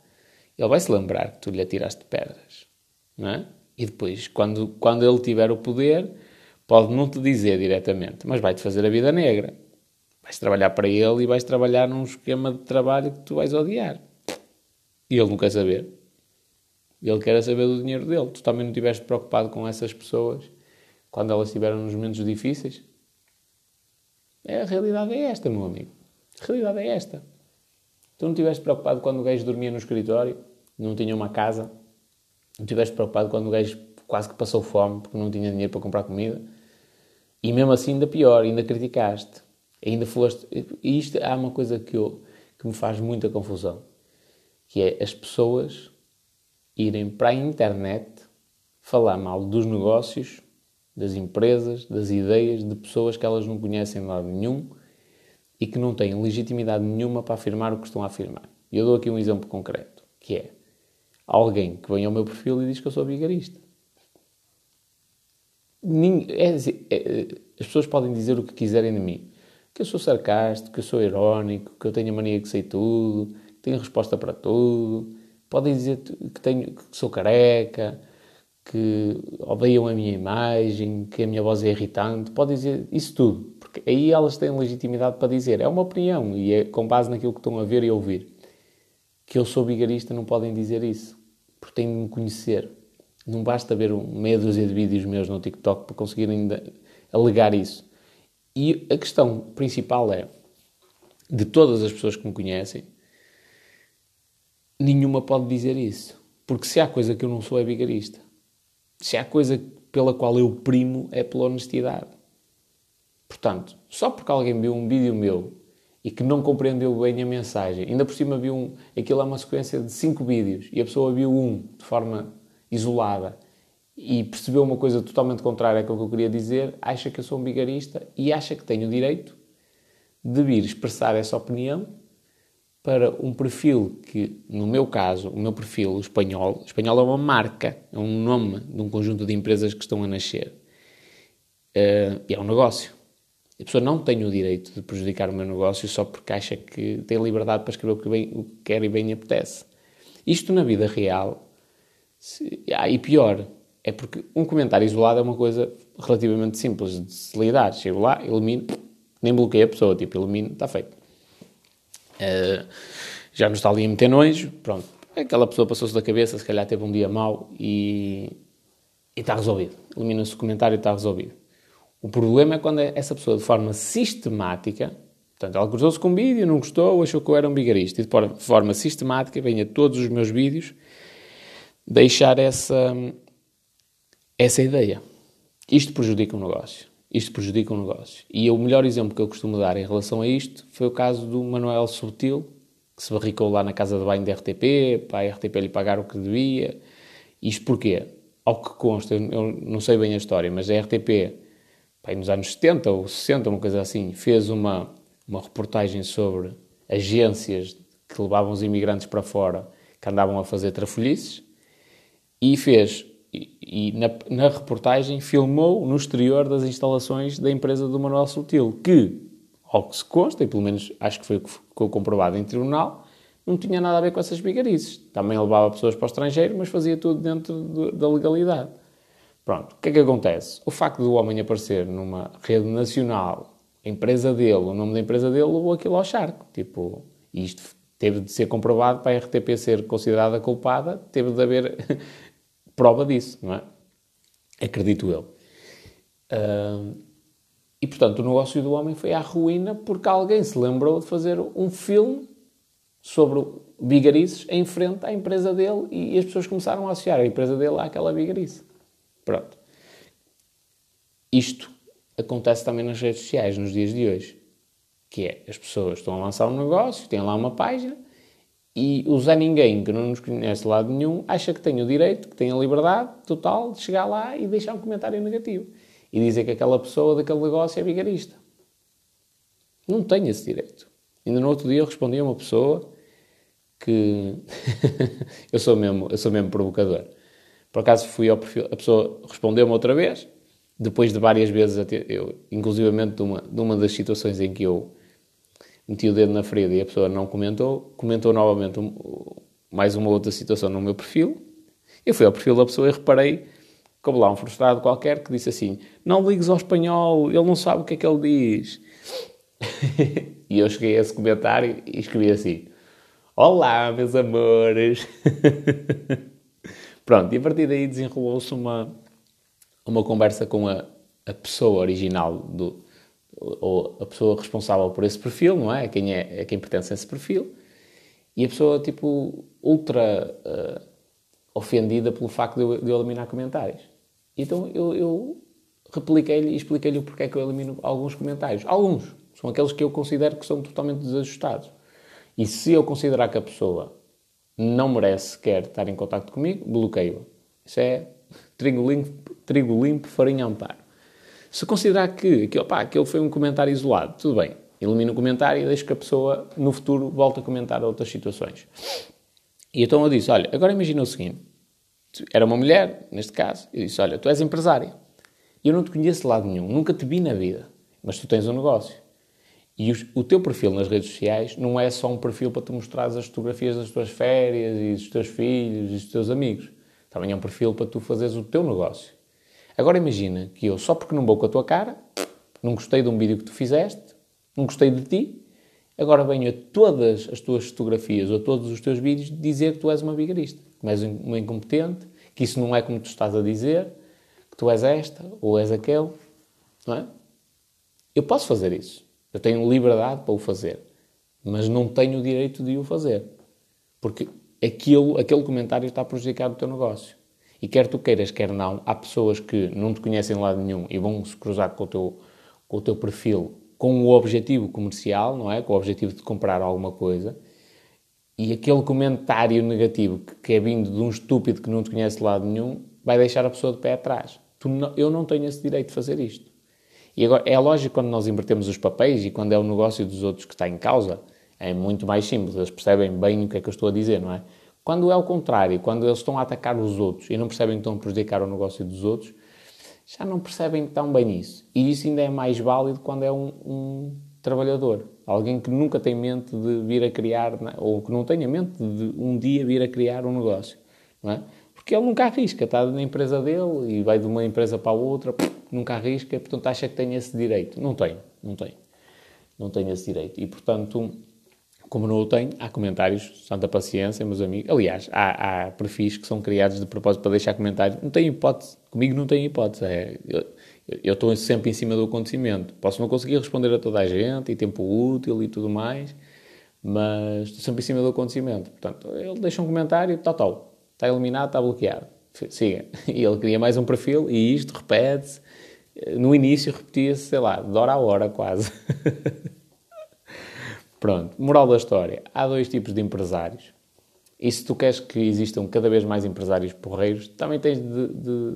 ele vai se lembrar que tu lhe atiraste pedras. Não é? E depois, quando, quando ele tiver o poder, pode não te dizer diretamente, mas vai-te fazer a vida negra. Vais trabalhar para ele e vais trabalhar num esquema de trabalho que tu vais odiar. E ele não quer saber. Ele quer saber do dinheiro dele. Tu também não estiveste preocupado com essas pessoas quando elas estiveram nos momentos difíceis? É, a realidade é esta, meu amigo. A realidade é esta. Tu não estiveste preocupado quando o gajo dormia no escritório, não tinha uma casa, não estiveste preocupado quando o gajo quase que passou fome porque não tinha dinheiro para comprar comida, e mesmo assim ainda pior, ainda criticaste, ainda foste... E isto há uma coisa que, eu, que me faz muita confusão, que é as pessoas irem para a internet falar mal dos negócios das empresas, das ideias de pessoas que elas não conhecem de lado nenhum e que não têm legitimidade nenhuma para afirmar o que estão a afirmar. E eu dou aqui um exemplo concreto, que é alguém que vem ao meu perfil e diz que eu sou vigarista. É, é, as pessoas podem dizer o que quiserem de mim. Que eu sou sarcástico, que eu sou irónico, que eu tenho a mania que sei tudo, que tenho resposta para tudo. Podem dizer que, tenho, que sou careca, que odeiam a minha imagem, que a minha voz é irritante, podem dizer isso tudo, porque aí elas têm legitimidade para dizer. É uma opinião e é com base naquilo que estão a ver e a ouvir. Que eu sou vigarista não podem dizer isso, porque têm de me conhecer. Não basta ver meia dúzia de vídeos meus no TikTok para conseguirem alegar isso. E a questão principal é, de todas as pessoas que me conhecem, nenhuma pode dizer isso. Porque se há coisa que eu não sou é vigarista se há coisa pela qual eu primo é pela honestidade. Portanto, só porque alguém viu um vídeo meu e que não compreendeu bem a mensagem, ainda por cima viu um, aquilo é uma sequência de cinco vídeos e a pessoa viu um de forma isolada e percebeu uma coisa totalmente contrária àquilo que eu queria dizer, acha que eu sou um bigarista e acha que tenho o direito de vir expressar essa opinião para um perfil que, no meu caso, o meu perfil o espanhol, o espanhol é uma marca, é um nome de um conjunto de empresas que estão a nascer. Uh, e é um negócio. A pessoa não tem o direito de prejudicar o meu negócio só porque acha que tem liberdade para escrever o que, bem, o que quer e bem apetece. Isto na vida real, se, ah, e pior, é porque um comentário isolado é uma coisa relativamente simples de se lidar. Chego lá, elimino, nem bloqueio a pessoa, tipo, elimino, está feito. Uh, já nos está ali a meter nojo, pronto. Aquela pessoa passou-se da cabeça, se calhar teve um dia mau e, e está resolvido. Elimina-se o comentário e está resolvido. O problema é quando é essa pessoa, de forma sistemática, portanto, ela cruzou-se com um vídeo, não gostou, achou que eu era um bigarista, e de forma sistemática, vem a todos os meus vídeos deixar essa, essa ideia. Isto prejudica o negócio isto prejudica o negócio. E o melhor exemplo que eu costumo dar em relação a isto foi o caso do Manuel Subtil, que se barricou lá na casa de banho da RTP, para a RTP lhe pagar o que devia. Isto porquê? Ao que consta, eu não sei bem a história, mas a RTP, bem, nos anos 70 ou 60, uma coisa assim, fez uma, uma reportagem sobre agências que levavam os imigrantes para fora, que andavam a fazer trafolhices, e fez e, na, na, reportagem filmou no exterior das instalações da empresa do Manuel Sutil, que, ao que se consta, e pelo menos acho que foi ficou comprovado em tribunal, não tinha nada a ver com essas bigarices. Também levava pessoas para o estrangeiro, mas fazia tudo dentro da legalidade. Pronto, o que é que acontece? O facto do homem aparecer numa rede nacional, a empresa dele, o nome da empresa dele, levou aquilo ao charco. Tipo, isto teve de ser comprovado para a RTP ser considerada culpada, teve de haver prova disso, não é? Acredito eu. E, portanto, o negócio do homem foi à ruína porque alguém se lembrou de fazer um filme sobre bigarices em frente à empresa dele e as pessoas começaram a associar a empresa dele àquela bigarice. Pronto. Isto acontece também nas redes sociais nos dias de hoje. Que é, as pessoas estão a lançar um negócio, têm lá uma página e Zé Ninguém, que não nos conhece de lado nenhum, acha que tem o direito, que tem a liberdade total de chegar lá e deixar um comentário negativo e dizer que aquela pessoa daquele negócio é vigarista. Não tem esse direito. Ainda no outro dia eu respondi a uma pessoa que eu sou mesmo, eu sou mesmo provocador. Por acaso fui ao perfil, a pessoa respondeu-me outra vez, depois de várias vezes, eu, inclusivamente de uma, de uma das situações em que eu meti o dedo na ferida e a pessoa não comentou, comentou novamente um, mais uma outra situação no meu perfil. Eu fui ao perfil da pessoa e reparei como lá um frustrado qualquer que disse assim: Não ligues ao espanhol, ele não sabe o que é que ele diz. e eu cheguei a esse comentário e escrevi assim: Olá, meus amores. Pronto, e a partir daí desenrolou-se uma, uma conversa com a, a pessoa original do, ou a pessoa responsável por esse perfil, não é? Quem, é, quem pertence a esse perfil. E a pessoa, tipo, ultra uh, ofendida pelo facto de eu, de eu eliminar comentários. Então eu, eu repliquei-lhe e expliquei-lhe o porquê que eu elimino alguns comentários. Alguns. São aqueles que eu considero que são totalmente desajustados. E se eu considerar que a pessoa não merece quer estar em contato comigo, bloqueio-a. Isso é trigo limpo, trigo limpo farinha amparo. Se considerar que, que opa, aquele foi um comentário isolado, tudo bem. Elimino o comentário e deixo que a pessoa, no futuro, volte a comentar outras situações. E então eu disse, olha, agora imagina o seguinte era uma mulher, neste caso, e disse: Olha, tu és empresária. Eu não te conheço de lado nenhum, nunca te vi na vida, mas tu tens um negócio. E o, o teu perfil nas redes sociais não é só um perfil para tu mostrares as fotografias das tuas férias e dos teus filhos e dos teus amigos. Também é um perfil para tu fazeres o teu negócio. Agora imagina que eu, só porque não vou com a tua cara, não gostei de um vídeo que tu fizeste, não gostei de ti, agora venho a todas as tuas fotografias ou a todos os teus vídeos dizer que tu és uma vigarista que és uma incompetente, que isso não é como tu estás a dizer, que tu és esta ou és aquele. Não é? Eu posso fazer isso. Eu tenho liberdade para o fazer. Mas não tenho o direito de o fazer. Porque aquilo, aquele comentário está a prejudicar o teu negócio. E quer tu queiras, quer não, há pessoas que não te conhecem de lado nenhum e vão se cruzar com o teu, com o teu perfil com o objetivo comercial, não é? Com o objetivo de comprar alguma coisa e aquele comentário negativo que, que, é vindo de um estúpido que não te conhece de lado nenhum vai deixar a pessoa de pé atrás. Não, eu não tenho esse direito de fazer isto. E agora, é lógico quando nós invertemos os papéis e quando é o negócio dos outros que está em causa, é muito mais simples, eles percebem bem o que é que eu estou a dizer, não é? Quando é o contrário, quando eles estão a atacar os outros e não percebem que estão a prejudicar o negócio dos outros, já não percebem tão bem isso. E isso ainda é mais válido quando é um, um trabalhador. Alguém que nunca tem mente de vir a criar, ou que não tenha mente de um dia vir a criar um negócio. Não é? Porque ele nunca arrisca, está na empresa dele e vai de uma empresa para outra, nunca arrisca, portanto acha que tem esse direito. Não tem, não tem. Não tem esse direito. E portanto, como não o tenho, há comentários, santa paciência, meus amigos. Aliás, há, há perfis que são criados de propósito para deixar comentários. Não tem hipótese. Comigo não tem hipótese. É, eu, eu estou sempre em cima do acontecimento. Posso não conseguir responder a toda a gente, e tempo útil e tudo mais, mas estou sempre em cima do acontecimento. Portanto, ele deixa um comentário, tal, tal, está eliminado, está bloqueado. Siga. E ele cria mais um perfil e isto repete-se. No início repetia-se, sei lá, de hora a hora quase. Pronto, moral da história. Há dois tipos de empresários. E se tu queres que existam cada vez mais empresários porreiros, também tens de, de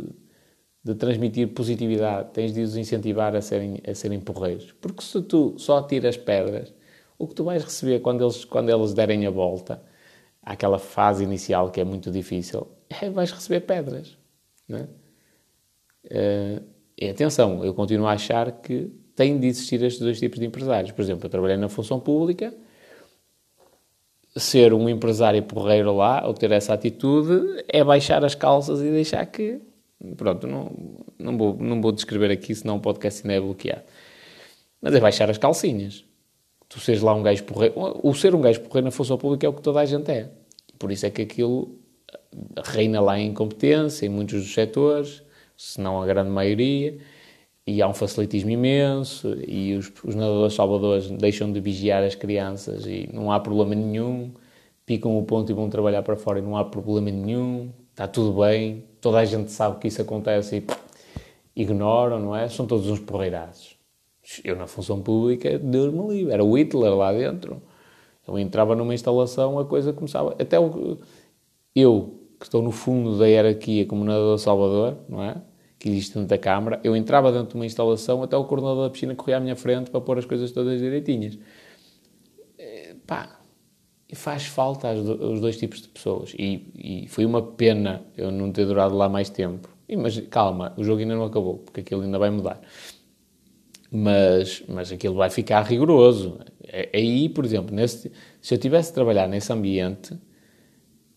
de transmitir positividade, tens de os incentivar a serem, a serem porreiros. Porque se tu só tiras pedras, o que tu vais receber quando eles, quando eles derem a volta, àquela fase inicial que é muito difícil, é vais receber pedras. Não é? Uh, e atenção, eu continuo a achar que tem de existir estes dois tipos de empresários. Por exemplo, eu trabalhei na função pública, ser um empresário porreiro lá, ou ter essa atitude, é baixar as calças e deixar que Pronto, não, não, vou, não vou descrever aqui, senão o podcast ainda é bloqueado. Mas é baixar as calcinhas. Tu seres lá um gajo porreiro. O ser um gajo porreiro na função pública é o que toda a gente é. Por isso é que aquilo reina lá em incompetência, em muitos dos setores, se não a grande maioria. E há um facilitismo imenso, e os, os nadadores salvadores deixam de vigiar as crianças e não há problema nenhum, picam o ponto e vão trabalhar para fora e não há problema nenhum, está tudo bem, toda a gente sabe que isso acontece e ignoram, não é? São todos uns porreirados. Eu na função pública, Deus me livre, era o Hitler lá dentro. Eu entrava numa instalação, a coisa começava. Até o, eu, que estou no fundo da hierarquia como nadador Salvador, não é? Que existe da Câmara, eu entrava dentro de uma instalação, até o coordenador da piscina corria à minha frente para pôr as coisas todas direitinhas. Eh, pá, faz falta aos dois tipos de pessoas. E, e foi uma pena eu não ter durado lá mais tempo. E, mas calma, o jogo ainda não acabou, porque aquilo ainda vai mudar. Mas, mas aquilo vai ficar rigoroso. É, aí, por exemplo, nesse, se eu tivesse de trabalhar nesse ambiente,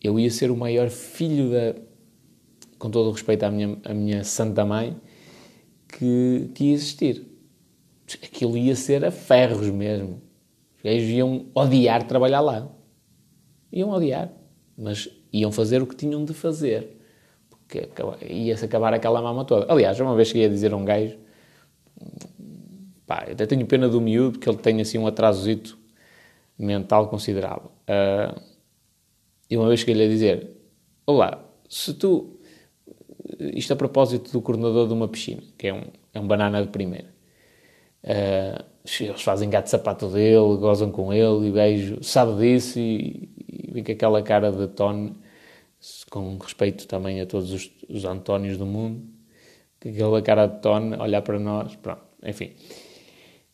eu ia ser o maior filho da. Com todo o respeito à minha, à minha santa mãe, que, que ia existir. Aquilo ia ser a ferros mesmo. Os gajos iam odiar trabalhar lá. Iam odiar. Mas iam fazer o que tinham de fazer. Porque ia-se acabar aquela mama toda. Aliás, uma vez cheguei a dizer a um gajo. Pá, eu até tenho pena do miúdo, porque ele tem assim um atrasozito mental considerável. Uh, e uma vez ele a dizer: Olá, se tu. Isto a propósito do coordenador de uma piscina, que é um, é um banana de primeira. Uh, eles fazem gato de sapato dele, gozam com ele, e o gajo sabe disso e, e vem com aquela cara de Tony, com respeito também a todos os, os Antónios do mundo, com aquela cara de Tony, olhar para nós, pronto, enfim.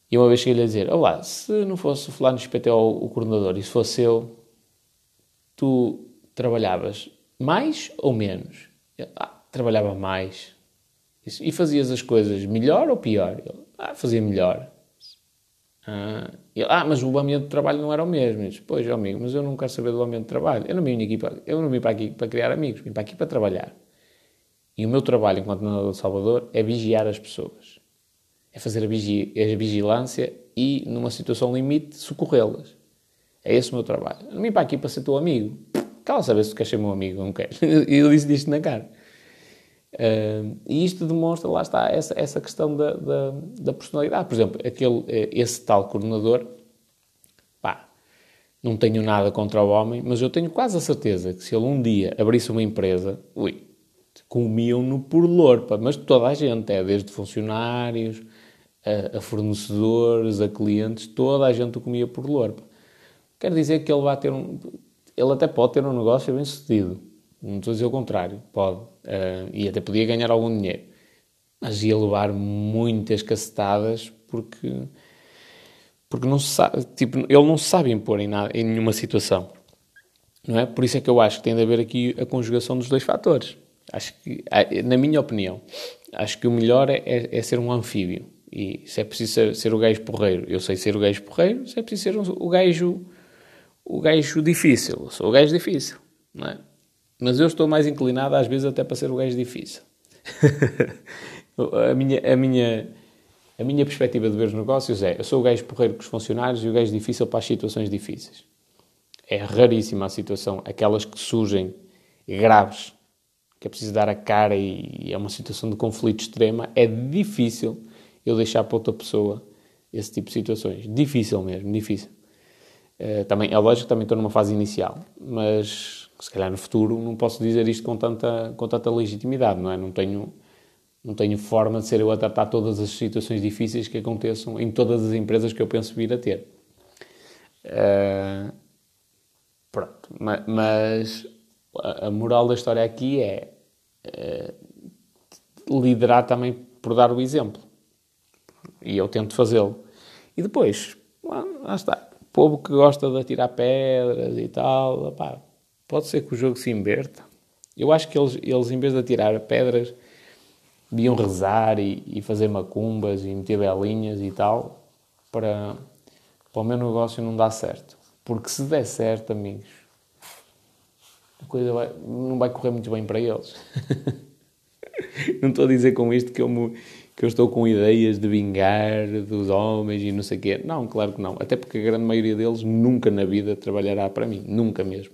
E uma vez cheguei-lhe a dizer: Olá, se não fosse o Fulano XPTO o coordenador e se fosse eu, tu trabalhavas mais ou menos? ah, trabalhava mais. E fazias as coisas melhor ou pior? Ah, fazia melhor. Ah, ah, mas o ambiente de trabalho não era o mesmo. Eu pois, amigo, mas eu não quero saber do ambiente de trabalho. Eu não vim aqui para, eu não vim para aqui para criar amigos, vim para aqui para trabalhar. E o meu trabalho enquanto nadador de Salvador é vigiar as pessoas. É fazer a, vigi a vigilância e, numa situação limite, socorrê-las. É esse o meu trabalho. Não vim para aqui para ser teu amigo. Cala saber se tu queres ser meu amigo ou não queres. E ele disse isto na cara. Uh, e isto demonstra, lá está, essa, essa questão da, da, da, personalidade. Por exemplo, aquele, eh, esse tal coordenador, pá, não tenho nada contra o homem, mas eu tenho quase a certeza que se ele um dia abrisse uma empresa, ui, comiam-no por lorpa, mas toda a gente, é desde funcionários, a, a fornecedores, a clientes, toda a gente o comia por lorpa. Quer dizer que ele vai ter um. Ele até pode ter um negócio bem sucedido. Não estou a dizer o contrário. Pode. Uh, e até podia ganhar algum dinheiro. Mas ia levar muitas cacetadas porque. Porque não sabe, tipo, ele não sabe impor em, nada, em nenhuma situação. Não é? Por isso é que eu acho que tem de haver aqui a conjugação dos dois fatores. Acho que, na minha opinião, acho que o melhor é, é, é ser um anfíbio. E se é preciso ser, ser, o gajo porreiro, eu sei ser o gajo porreiro. Se é preciso ser o gajo o gajo difícil. Eu sou o gajo difícil, não é? Mas eu estou mais inclinado, às vezes, até para ser o gajo difícil. a, minha, a, minha, a minha perspectiva de ver os negócios é: eu sou o gajo porreiro com os funcionários e o gajo difícil para as situações difíceis. É raríssima a situação, aquelas que surgem graves, que é preciso dar a cara e é uma situação de conflito extrema. É difícil eu deixar para outra pessoa esse tipo de situações. Difícil mesmo, difícil. Uh, também, é lógico que também estou numa fase inicial, mas se calhar no futuro não posso dizer isto com tanta, com tanta legitimidade, não é? Não tenho, não tenho forma de ser eu a tratar todas as situações difíceis que aconteçam em todas as empresas que eu penso vir a ter. Uh, pronto, mas, a moral da história aqui é uh, liderar também por dar o exemplo. E eu tento fazê-lo. E depois, lá, lá está povo que gosta de atirar pedras e tal, opá, pode ser que o jogo se inverta. Eu acho que eles, eles em vez de atirar pedras, deviam rezar e, e fazer macumbas e meter belinhas e tal, para, para o meu negócio não dar certo. Porque se der certo, amigos, a coisa vai, não vai correr muito bem para eles. não estou a dizer com isto que eu me, que eu estou com ideias de vingar dos homens e não sei o quê. Não, claro que não. Até porque a grande maioria deles nunca na vida trabalhará para mim. Nunca mesmo.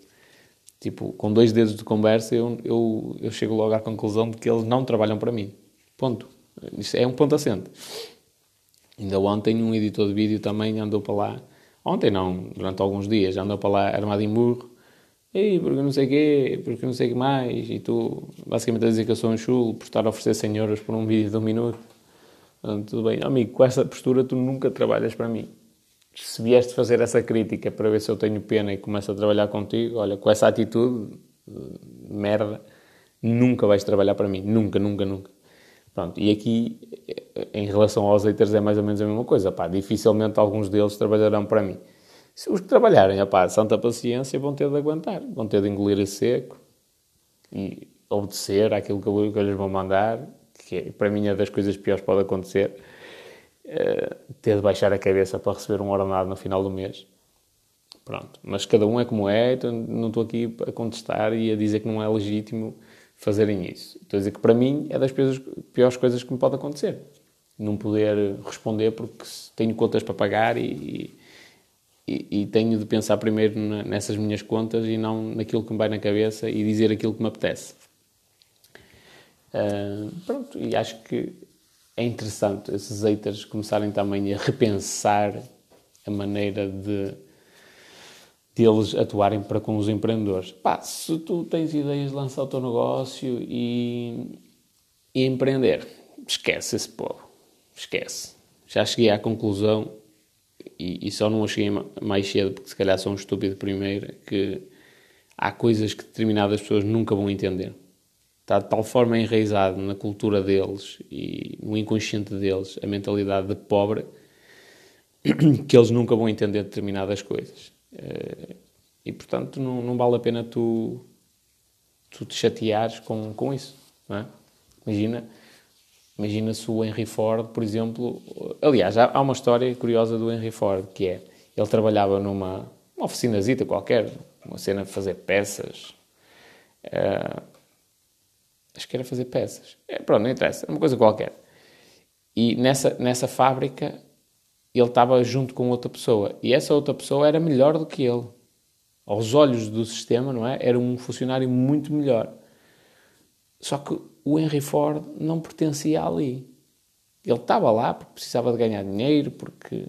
Tipo, com dois dedos de conversa, eu, eu, eu chego logo à conclusão de que eles não trabalham para mim. Ponto. Isto é um ponto assente. Ainda ontem um editor de vídeo também andou para lá. Ontem não, durante alguns dias, andou para lá armado em burro. Ei, porque não sei o quê, porque não sei o que mais. E tu, basicamente, a dizer que eu sou um chulo por estar a oferecer 100 euros por um vídeo de um minuto. Então, tudo bem. Amigo, com essa postura tu nunca trabalhas para mim. Se vieste fazer essa crítica para ver se eu tenho pena e começo a trabalhar contigo, olha, com essa atitude, merda, nunca vais trabalhar para mim. Nunca, nunca, nunca. Pronto, e aqui, em relação aos haters, é mais ou menos a mesma coisa. Pá, dificilmente alguns deles trabalharão para mim. Se os que trabalharem, opá, santa paciência, vão ter de aguentar, vão ter de engolir a seco e obedecer àquilo que eu, que eu lhes vou mandar, que é, para mim é das coisas piores que pode acontecer. Uh, ter de baixar a cabeça para receber um ordenado no final do mês. Pronto. Mas cada um é como é, então não estou aqui a contestar e a dizer que não é legítimo fazerem isso. Estou a dizer que para mim é das piores coisas que me pode acontecer. Não poder responder porque tenho contas para pagar e, e, e tenho de pensar primeiro nessas minhas contas e não naquilo que me vai na cabeça e dizer aquilo que me apetece. Uh, pronto, e acho que é interessante esses haters começarem também a repensar a maneira de deles atuarem para com os empreendedores. Pá, se tu tens ideias de lançar o teu negócio e, e empreender, esquece esse povo. Esquece. Já cheguei à conclusão, e, e, só não a cheguei mais cedo, porque se calhar sou um estúpido primeiro, que há coisas que determinadas pessoas nunca vão entender. Está de tal forma enraizado na cultura deles e no inconsciente deles a mentalidade de pobre que eles nunca vão entender determinadas coisas. Eh, e portanto não, não vale a pena tu, tu te chateares com, com isso. É? Imagina, imagina se o Henry Ford, por exemplo. Aliás, há, uma história curiosa do Henry Ford que é ele trabalhava numa uma oficinazita qualquer, uma cena de fazer peças. Uh, acho que era fazer peças. É, pronto, não interessa, uma coisa qualquer. E nessa, nessa fábrica ele estava junto com outra pessoa e essa outra pessoa era melhor do que ele. Aos olhos do sistema, não é? Era um funcionário muito melhor. Só que o Henry Ford não pertencia ali. Ele estava lá porque precisava de ganhar dinheiro, porque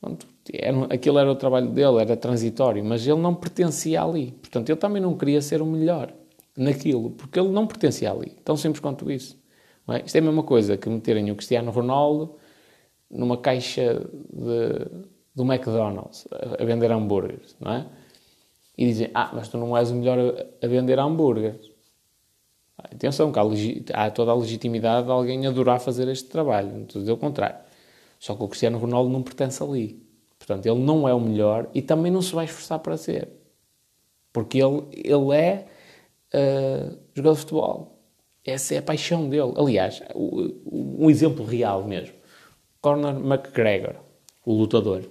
pronto, era, aquilo era o trabalho dele, era transitório, mas ele não pertencia ali. Portanto, ele também não queria ser o melhor naquilo, porque ele não pertencia ali. Tão simples quanto isso. É? Isto é a mesma coisa que meterem o Cristiano Ronaldo numa caixa de, do McDonald's a, vender hambúrgueres, não é? E dizem, ah, mas tu não és o melhor a, a vender hambúrgueres. Atenção, que há, há, toda a legitimidade de alguém adorar fazer este trabalho, não estou a dizer o contrário. Só que o Cristiano Ronaldo não pertence ali. Portanto, ele não é o melhor e também não se vai esforçar para ser. Porque ele, ele é uh, jogador de futebol. Essa é a paixão dele. Aliás, um exemplo real mesmo. Conor McGregor, o lutador,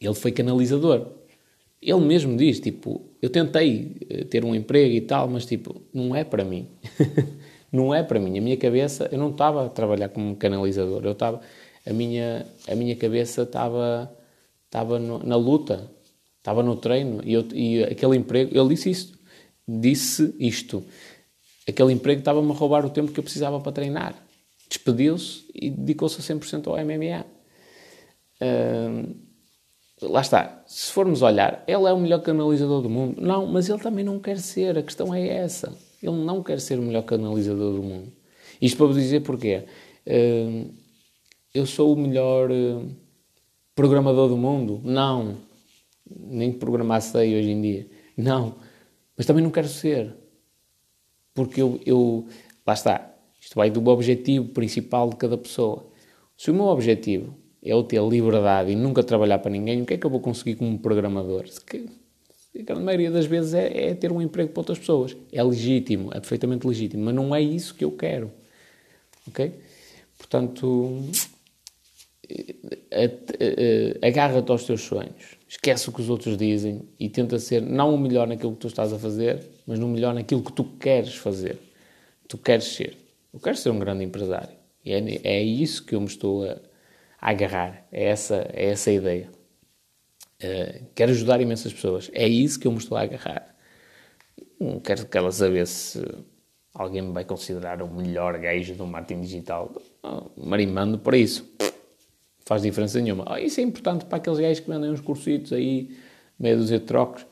ele foi canalizador. Ele mesmo diz, tipo, eu tentei eh, ter um emprego e tal, mas tipo, não é para mim. não é para mim. A minha cabeça, eu não estava a trabalhar como canalizador. Eu estava, a minha, a minha cabeça estava, estava na luta, estava no treino e, eu, e aquele emprego, ele disse isto, disse isto. Aquele emprego estava-me a roubar o tempo que eu precisava para treinar despediu-se e dedicou-se a 100% ao MMA. Uh, lá está. Se formos olhar, ele é o melhor canalizador do mundo. Não, mas ele também não quer ser. A questão é essa. Ele não quer ser o melhor canalizador do mundo. Isto para vos dizer porquê. Uh, eu sou o melhor programador do mundo? Não. Nem programar sei hoje em dia. Não. Mas também não quero ser. Porque eu, eu lá está, isto vai do objetivo principal de cada pessoa. Se o meu objetivo é eu ter liberdade e nunca trabalhar para ninguém, o que é que eu vou conseguir como programador? A grande maioria das vezes é, é, ter um emprego para outras pessoas. É legítimo, é perfeitamente legítimo, mas não é isso que eu quero. Ok? Portanto, agarra-te aos teus sonhos, esquece o que os outros dizem e tenta ser não o melhor naquilo que tu estás a fazer, mas no melhor naquilo que tu queres fazer, tu queres ser. Eu quero ser um grande empresário. E é, é isso que eu me estou a, a agarrar. É essa, é essa a ideia. Uh, quero ajudar imensas pessoas. É isso que eu me estou a agarrar. Não quero que elas saber se, Alguém me vai considerar o melhor gajo do marketing digital? Marimando por isso. Faz diferença nenhuma. Oh, isso é importante para aqueles gajos que vendem uns cursitos aí, meia dúzia de trocos,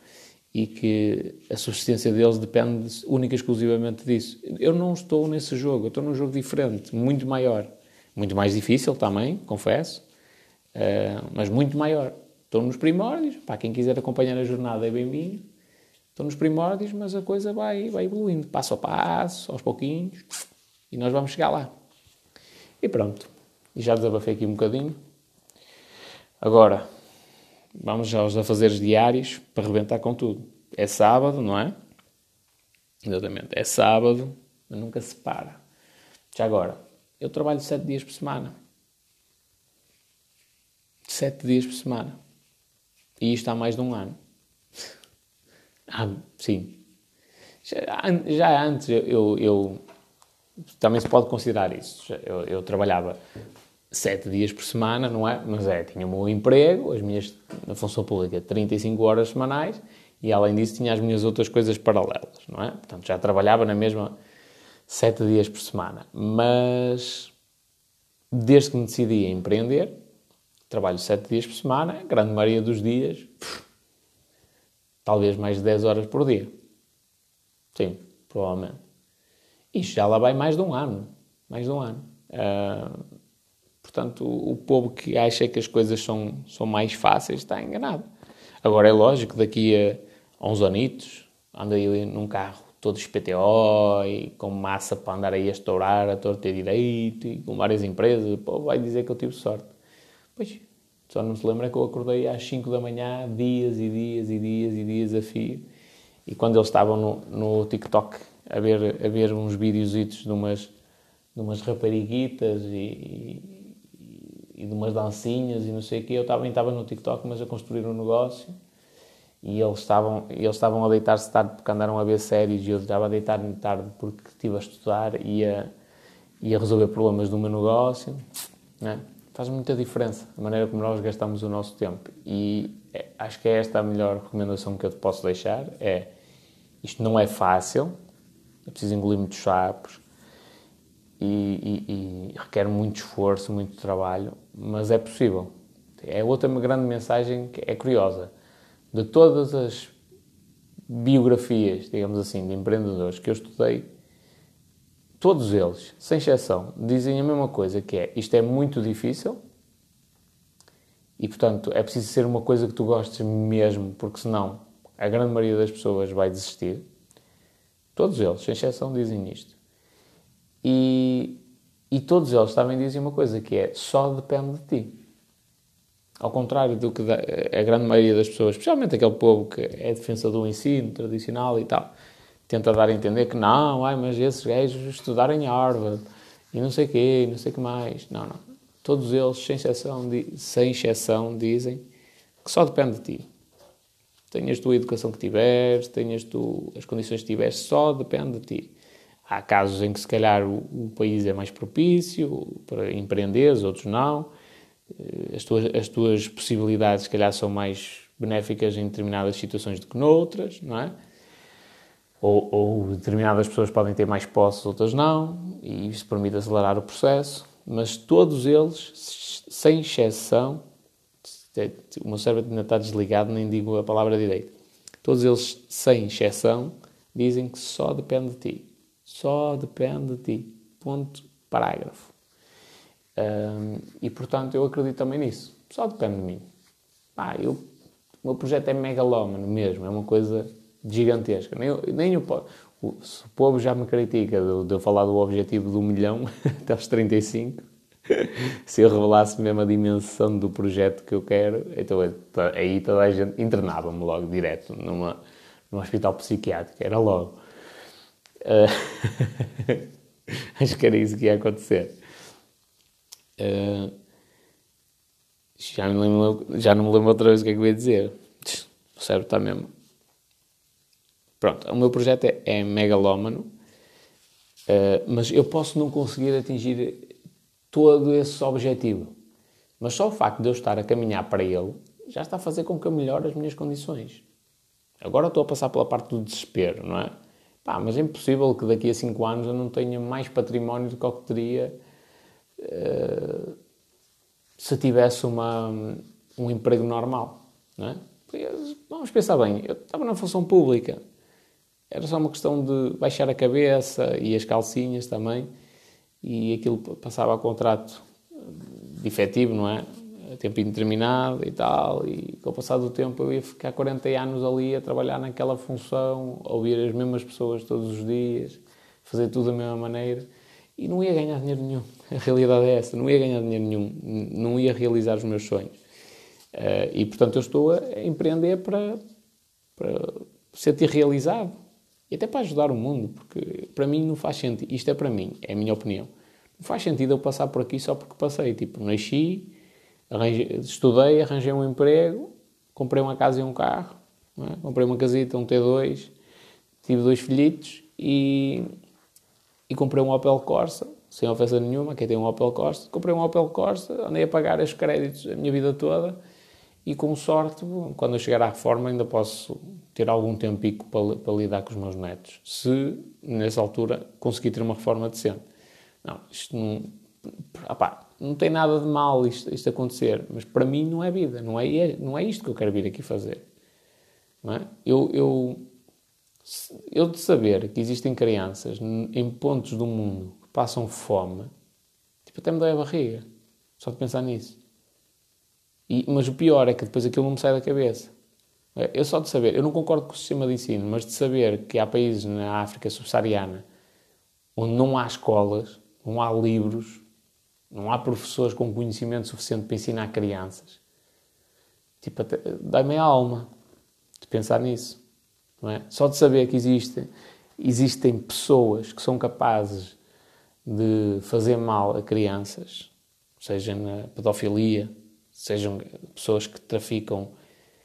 e que a subsistência deles depende única e exclusivamente disso. Eu não estou nesse jogo, eu estou num jogo diferente, muito maior. Muito mais difícil também, confesso, uh, mas muito maior. Estou nos primórdios, para quem quiser acompanhar a jornada é bem-vindo. Estou nos primórdios, mas a coisa vai, vai evoluindo, passo a passo, aos pouquinhos, e nós vamos chegar lá. E pronto, e já desabafei aqui um bocadinho. Agora, vamos aos afazeres diários para rebentar com tudo. É sábado, não é? Exatamente, é sábado, mas nunca se para. Já agora, eu trabalho sete dias por semana. Sete dias por semana. E isto há mais de um ano. Ah, sim. Já, já antes eu, eu, eu, Também se pode considerar isso. Eu, eu, trabalhava sete dias por semana, não é? Mas é, tinha o meu emprego, as minhas. na função pública, 35 horas semanais e além disso tinha as minhas outras coisas paralelas, não é? Portanto, já trabalhava na mesma sete dias por semana. Mas desde que me decidi a empreender, trabalho sete dias por semana, grande maioria dos dias, pff, talvez mais de 10 horas por dia. Sim, provavelmente. Isto já lá vai mais de um ano. Mais de um ano. Uh, portanto, o, povo que acha que as coisas são, são mais fáceis está enganado. Agora é lógico, daqui a, uns anitos, ando aí num carro todo PTO e com massa para andar aí a estourar a torta direito e com várias empresas, pô, vai dizer que eu tive sorte. Pois, só não se lembra que eu acordei às 5 da manhã, dias e dias e dias e dias a fio. E quando eles estavam no, no TikTok a ver, a ver uns videozitos de umas, de umas rapariguitas e, e, de umas dancinhas e não sei o quê, eu também estava no TikTok, mas a construir um negócio. E eles estavam, eles estavam a deitar-se tarde porque andaram a ver séries e eu estava a deitar-me tarde porque estive a estudar e a, e a resolver problemas do meu negócio. Né? faz muita diferença a maneira como nós gastamos o nosso tempo. E é, acho que é esta a melhor recomendação que eu te posso deixar: é isto não é fácil, é preciso engolir muitos sapos e, e, e requer muito esforço, muito trabalho, mas é possível. É outra grande mensagem que é curiosa. De todas as biografias, digamos assim, de empreendedores que eu estudei, todos eles, sem exceção, dizem a mesma coisa, que é isto é muito difícil e, portanto, é preciso ser uma coisa que tu gostes mesmo, porque senão a grande maioria das pessoas vai desistir. Todos eles, sem exceção, dizem isto. E, e todos eles também dizem uma coisa, que é só depende de ti. Ao contrário do que a grande maioria das pessoas, especialmente aquele povo que é defensor do ensino tradicional e tal, tenta dar a entender que não, ai, mas esses gajos estudaram em Harvard e não sei o quê, e não sei o que mais. Não, não. Todos eles, sem exceção, sem exceção, dizem que só depende de ti. Tenhas tu a educação que tiveres, tenhas tu as condições que tiveres, só depende de ti. Há casos em que se calhar o, o país é mais propício para empreenderes, outros não. Eh, as tuas, as tuas possibilidades, se calhar, são mais benéficas em determinadas situações do que noutras, não é? ou, ou, determinadas pessoas podem ter mais posses, outras não, e isso permite acelerar o processo, mas todos eles, sem exceção, o meu cérebro ainda está desligado, nem digo a palavra direita, todos eles, sem exceção, dizem que só depende de ti. Só depende de ti. Ponto, parágrafo. Um, e portanto eu acredito também nisso. Só depende de mim. Ah, eu, o meu projeto é megalómano mesmo, é uma coisa gigantesca. Nem, nem o, se o povo já me critica de, de eu falar do objetivo do milhão até aos 35, se eu revelasse mesmo a dimensão do projeto que eu quero, então aí toda a gente internava-me logo direto numa, num hospital psiquiátrico, era logo. Uh, acho que era isso que ia acontecer. Uh, já, lembro, já não me lembro outra vez o que é que eu ia dizer. O cérebro está mesmo Pronto, o meu projeto é, é megalómano, uh, mas eu posso não conseguir atingir todo esse objetivo. Mas só o facto de eu estar a caminhar para ele já está a fazer com que eu melhore as minhas condições. Agora estou a passar pela parte do desespero, não é? Pá, mas é impossível que daqui a 5 anos eu não tenha mais património do que o que teria uh, se tivesse uma, um emprego normal. Não é? Vamos pensar bem, eu estava na função pública, era só uma questão de baixar a cabeça e as calcinhas também, e aquilo passava a contrato de efetivo, não é? A tempo indeterminado e tal, e com o passar do tempo eu ia ficar 40 anos ali a trabalhar naquela função, a ouvir as mesmas pessoas todos os dias, fazer tudo da mesma maneira, e não ia ganhar dinheiro nenhum. A realidade é essa, não ia ganhar dinheiro nenhum, não ia realizar os meus sonhos. Uh, e portanto eu estou a empreender para, para sentir realizado e até para ajudar o mundo, porque para mim não faz sentido, isto é para mim, é a minha opinião, não faz sentido eu passar por aqui só porque passei, tipo, nasci, arranjei, estudei, arranjei um emprego, comprei uma casa e um carro, é? comprei uma casita, um T2, tive dois filhitos e, e comprei um Opel Corsa, sem ofensa nenhuma, quem tem um Opel Corsa, comprei um Opel Corsa, andei a pagar os créditos a minha vida toda, e com sorte, quando eu chegar à reforma, ainda posso ter algum tempo para, para lidar com os meus netos, se nessa altura conseguir ter uma reforma decente. Não, isto não. Opá, não tem nada de mal isto, isto acontecer, mas para mim não é vida, não é, não é isto que eu quero vir aqui fazer. Não é? eu, eu, eu de saber que existem crianças em pontos do mundo que passam fome, tipo, até me dói a barriga, só de pensar nisso. E, mas o pior é que depois aquilo não me sai da cabeça. Eu só de saber, eu não concordo com o sistema de ensino, mas de saber que há países na África subsaariana onde não há escolas, não há livros, não há professores com conhecimento suficiente para ensinar crianças. Tipo, dá-me a alma de pensar nisso. Não é? Só de saber que existem, existem pessoas que são capazes de fazer mal a crianças, seja na pedofilia, sejam pessoas que traficam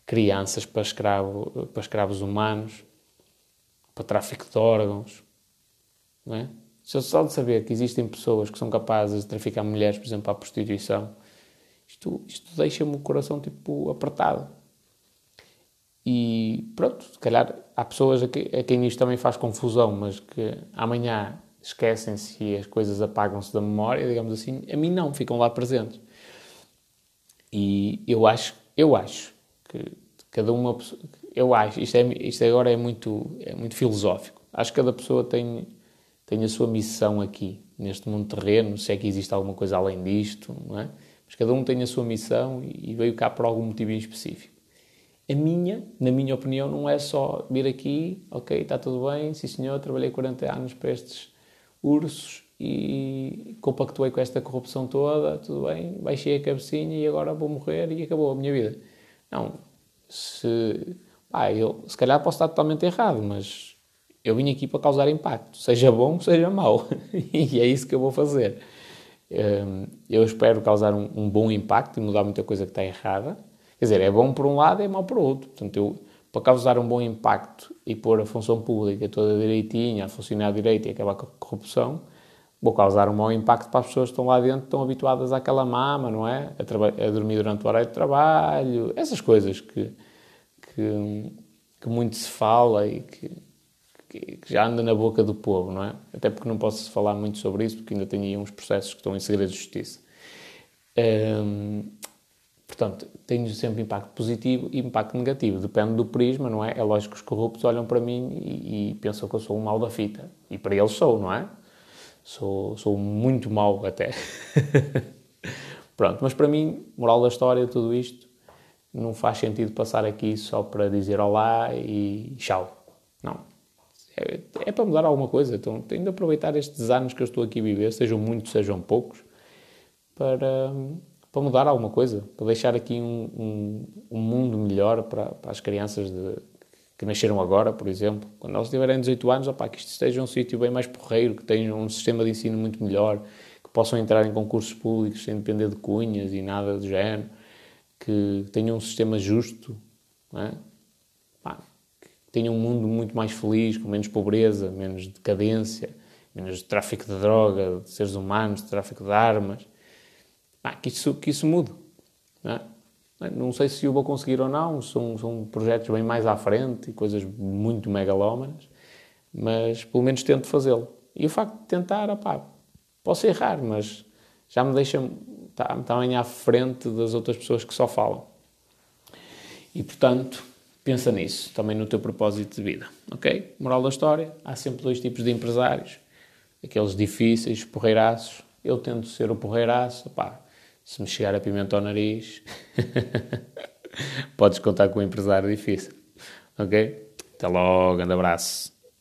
crianças para, escravo, para escravos humanos, para tráfico de órgãos. Não é? Só de saber que existem pessoas que são capazes de traficar mulheres, por exemplo, a prostituição, isto, isto deixa-me o coração tipo apertado. E pronto, se calhar há pessoas a, que, a quem isto também faz confusão, mas que amanhã esquecem-se e as coisas apagam-se da memória, digamos assim, a mim não, ficam lá presentes. E eu acho, eu acho que cada uma eu acho, isto, é, isto agora é muito, é muito filosófico. Acho que cada pessoa tem, tem a sua missão aqui, neste mundo terreno, se é que existe alguma coisa além disto, não é? Mas cada um tem a sua missão e veio cá por algum motivo em específico. A minha, na minha opinião, não é só vir aqui, ok, está tudo bem, sim senhor, trabalhei 40 anos para estes ursos e compactuei com esta corrupção toda, tudo bem, baixei a cabecinha e agora vou morrer e acabou a minha vida. Não, se, pá, eu se calhar posso estar totalmente errado, mas eu vim aqui para causar impacto, seja bom, seja mau, e é isso que eu vou fazer. Hum, eu espero causar um, um bom impacto e mudar muita coisa que está errada. Quer dizer, é bom por um lado e é mau por outro. Portanto, eu, para causar um bom impacto e pôr a função pública toda direitinha, a funcionar direito e acabar com a corrupção, vou causar um mau impacto para as pessoas que estão lá dentro, que estão habituadas àquela mama, não é? A, a dormir durante o horário de trabalho, essas coisas que, que, que muito se fala e que, que, já anda na boca do povo, não é? Até porque não posso falar muito sobre isso, porque ainda tenho aí uns processos que estão em segredo de justiça. Hum, portanto, tenho sempre impacto positivo e impacto negativo. Depende do prisma, não é? É lógico que os corruptos olham para mim e, e pensam que eu sou um mal da fita. E para eles sou, não é? Sou, sou muito mau até. Pronto, mas para mim, moral da história, tudo isto, não faz sentido passar aqui só para dizer olá e tchau. Não. É, é para mudar alguma coisa. Então, tenho de aproveitar estes anos que eu estou aqui a viver, sejam muitos, sejam poucos, para, para mudar alguma coisa, para deixar aqui um, um, um mundo melhor para, para as crianças de, que nasceram agora, por exemplo, quando eles tiverem 18 anos, opa, que isto esteja um sítio bem mais porreiro, que tenham um sistema de ensino muito melhor, que possam entrar em concursos públicos sem depender de cunhas e nada do género, que tenham um sistema justo, é? Que tenham um mundo muito mais feliz, com menos pobreza, menos decadência, menos tráfico de droga, de seres humanos, de tráfico de armas, que, isso, que isso mude. Não é? Não sei se o vou conseguir ou não, são, são projetos bem mais à frente e coisas muito megalómanas, mas pelo menos tento fazê-lo. E o facto de tentar, opá, posso errar, mas já me deixa tá, também à frente das outras pessoas que só falam. E portanto, pensa nisso, também no teu propósito de vida, ok? Moral da história, há sempre dois tipos de empresários, aqueles difíceis, porreiraços, eu tento ser o porreiraço, pá, se me chegar a pimenta ao nariz, podes contar com um empresário difícil, ok? Até logo, grande abraço.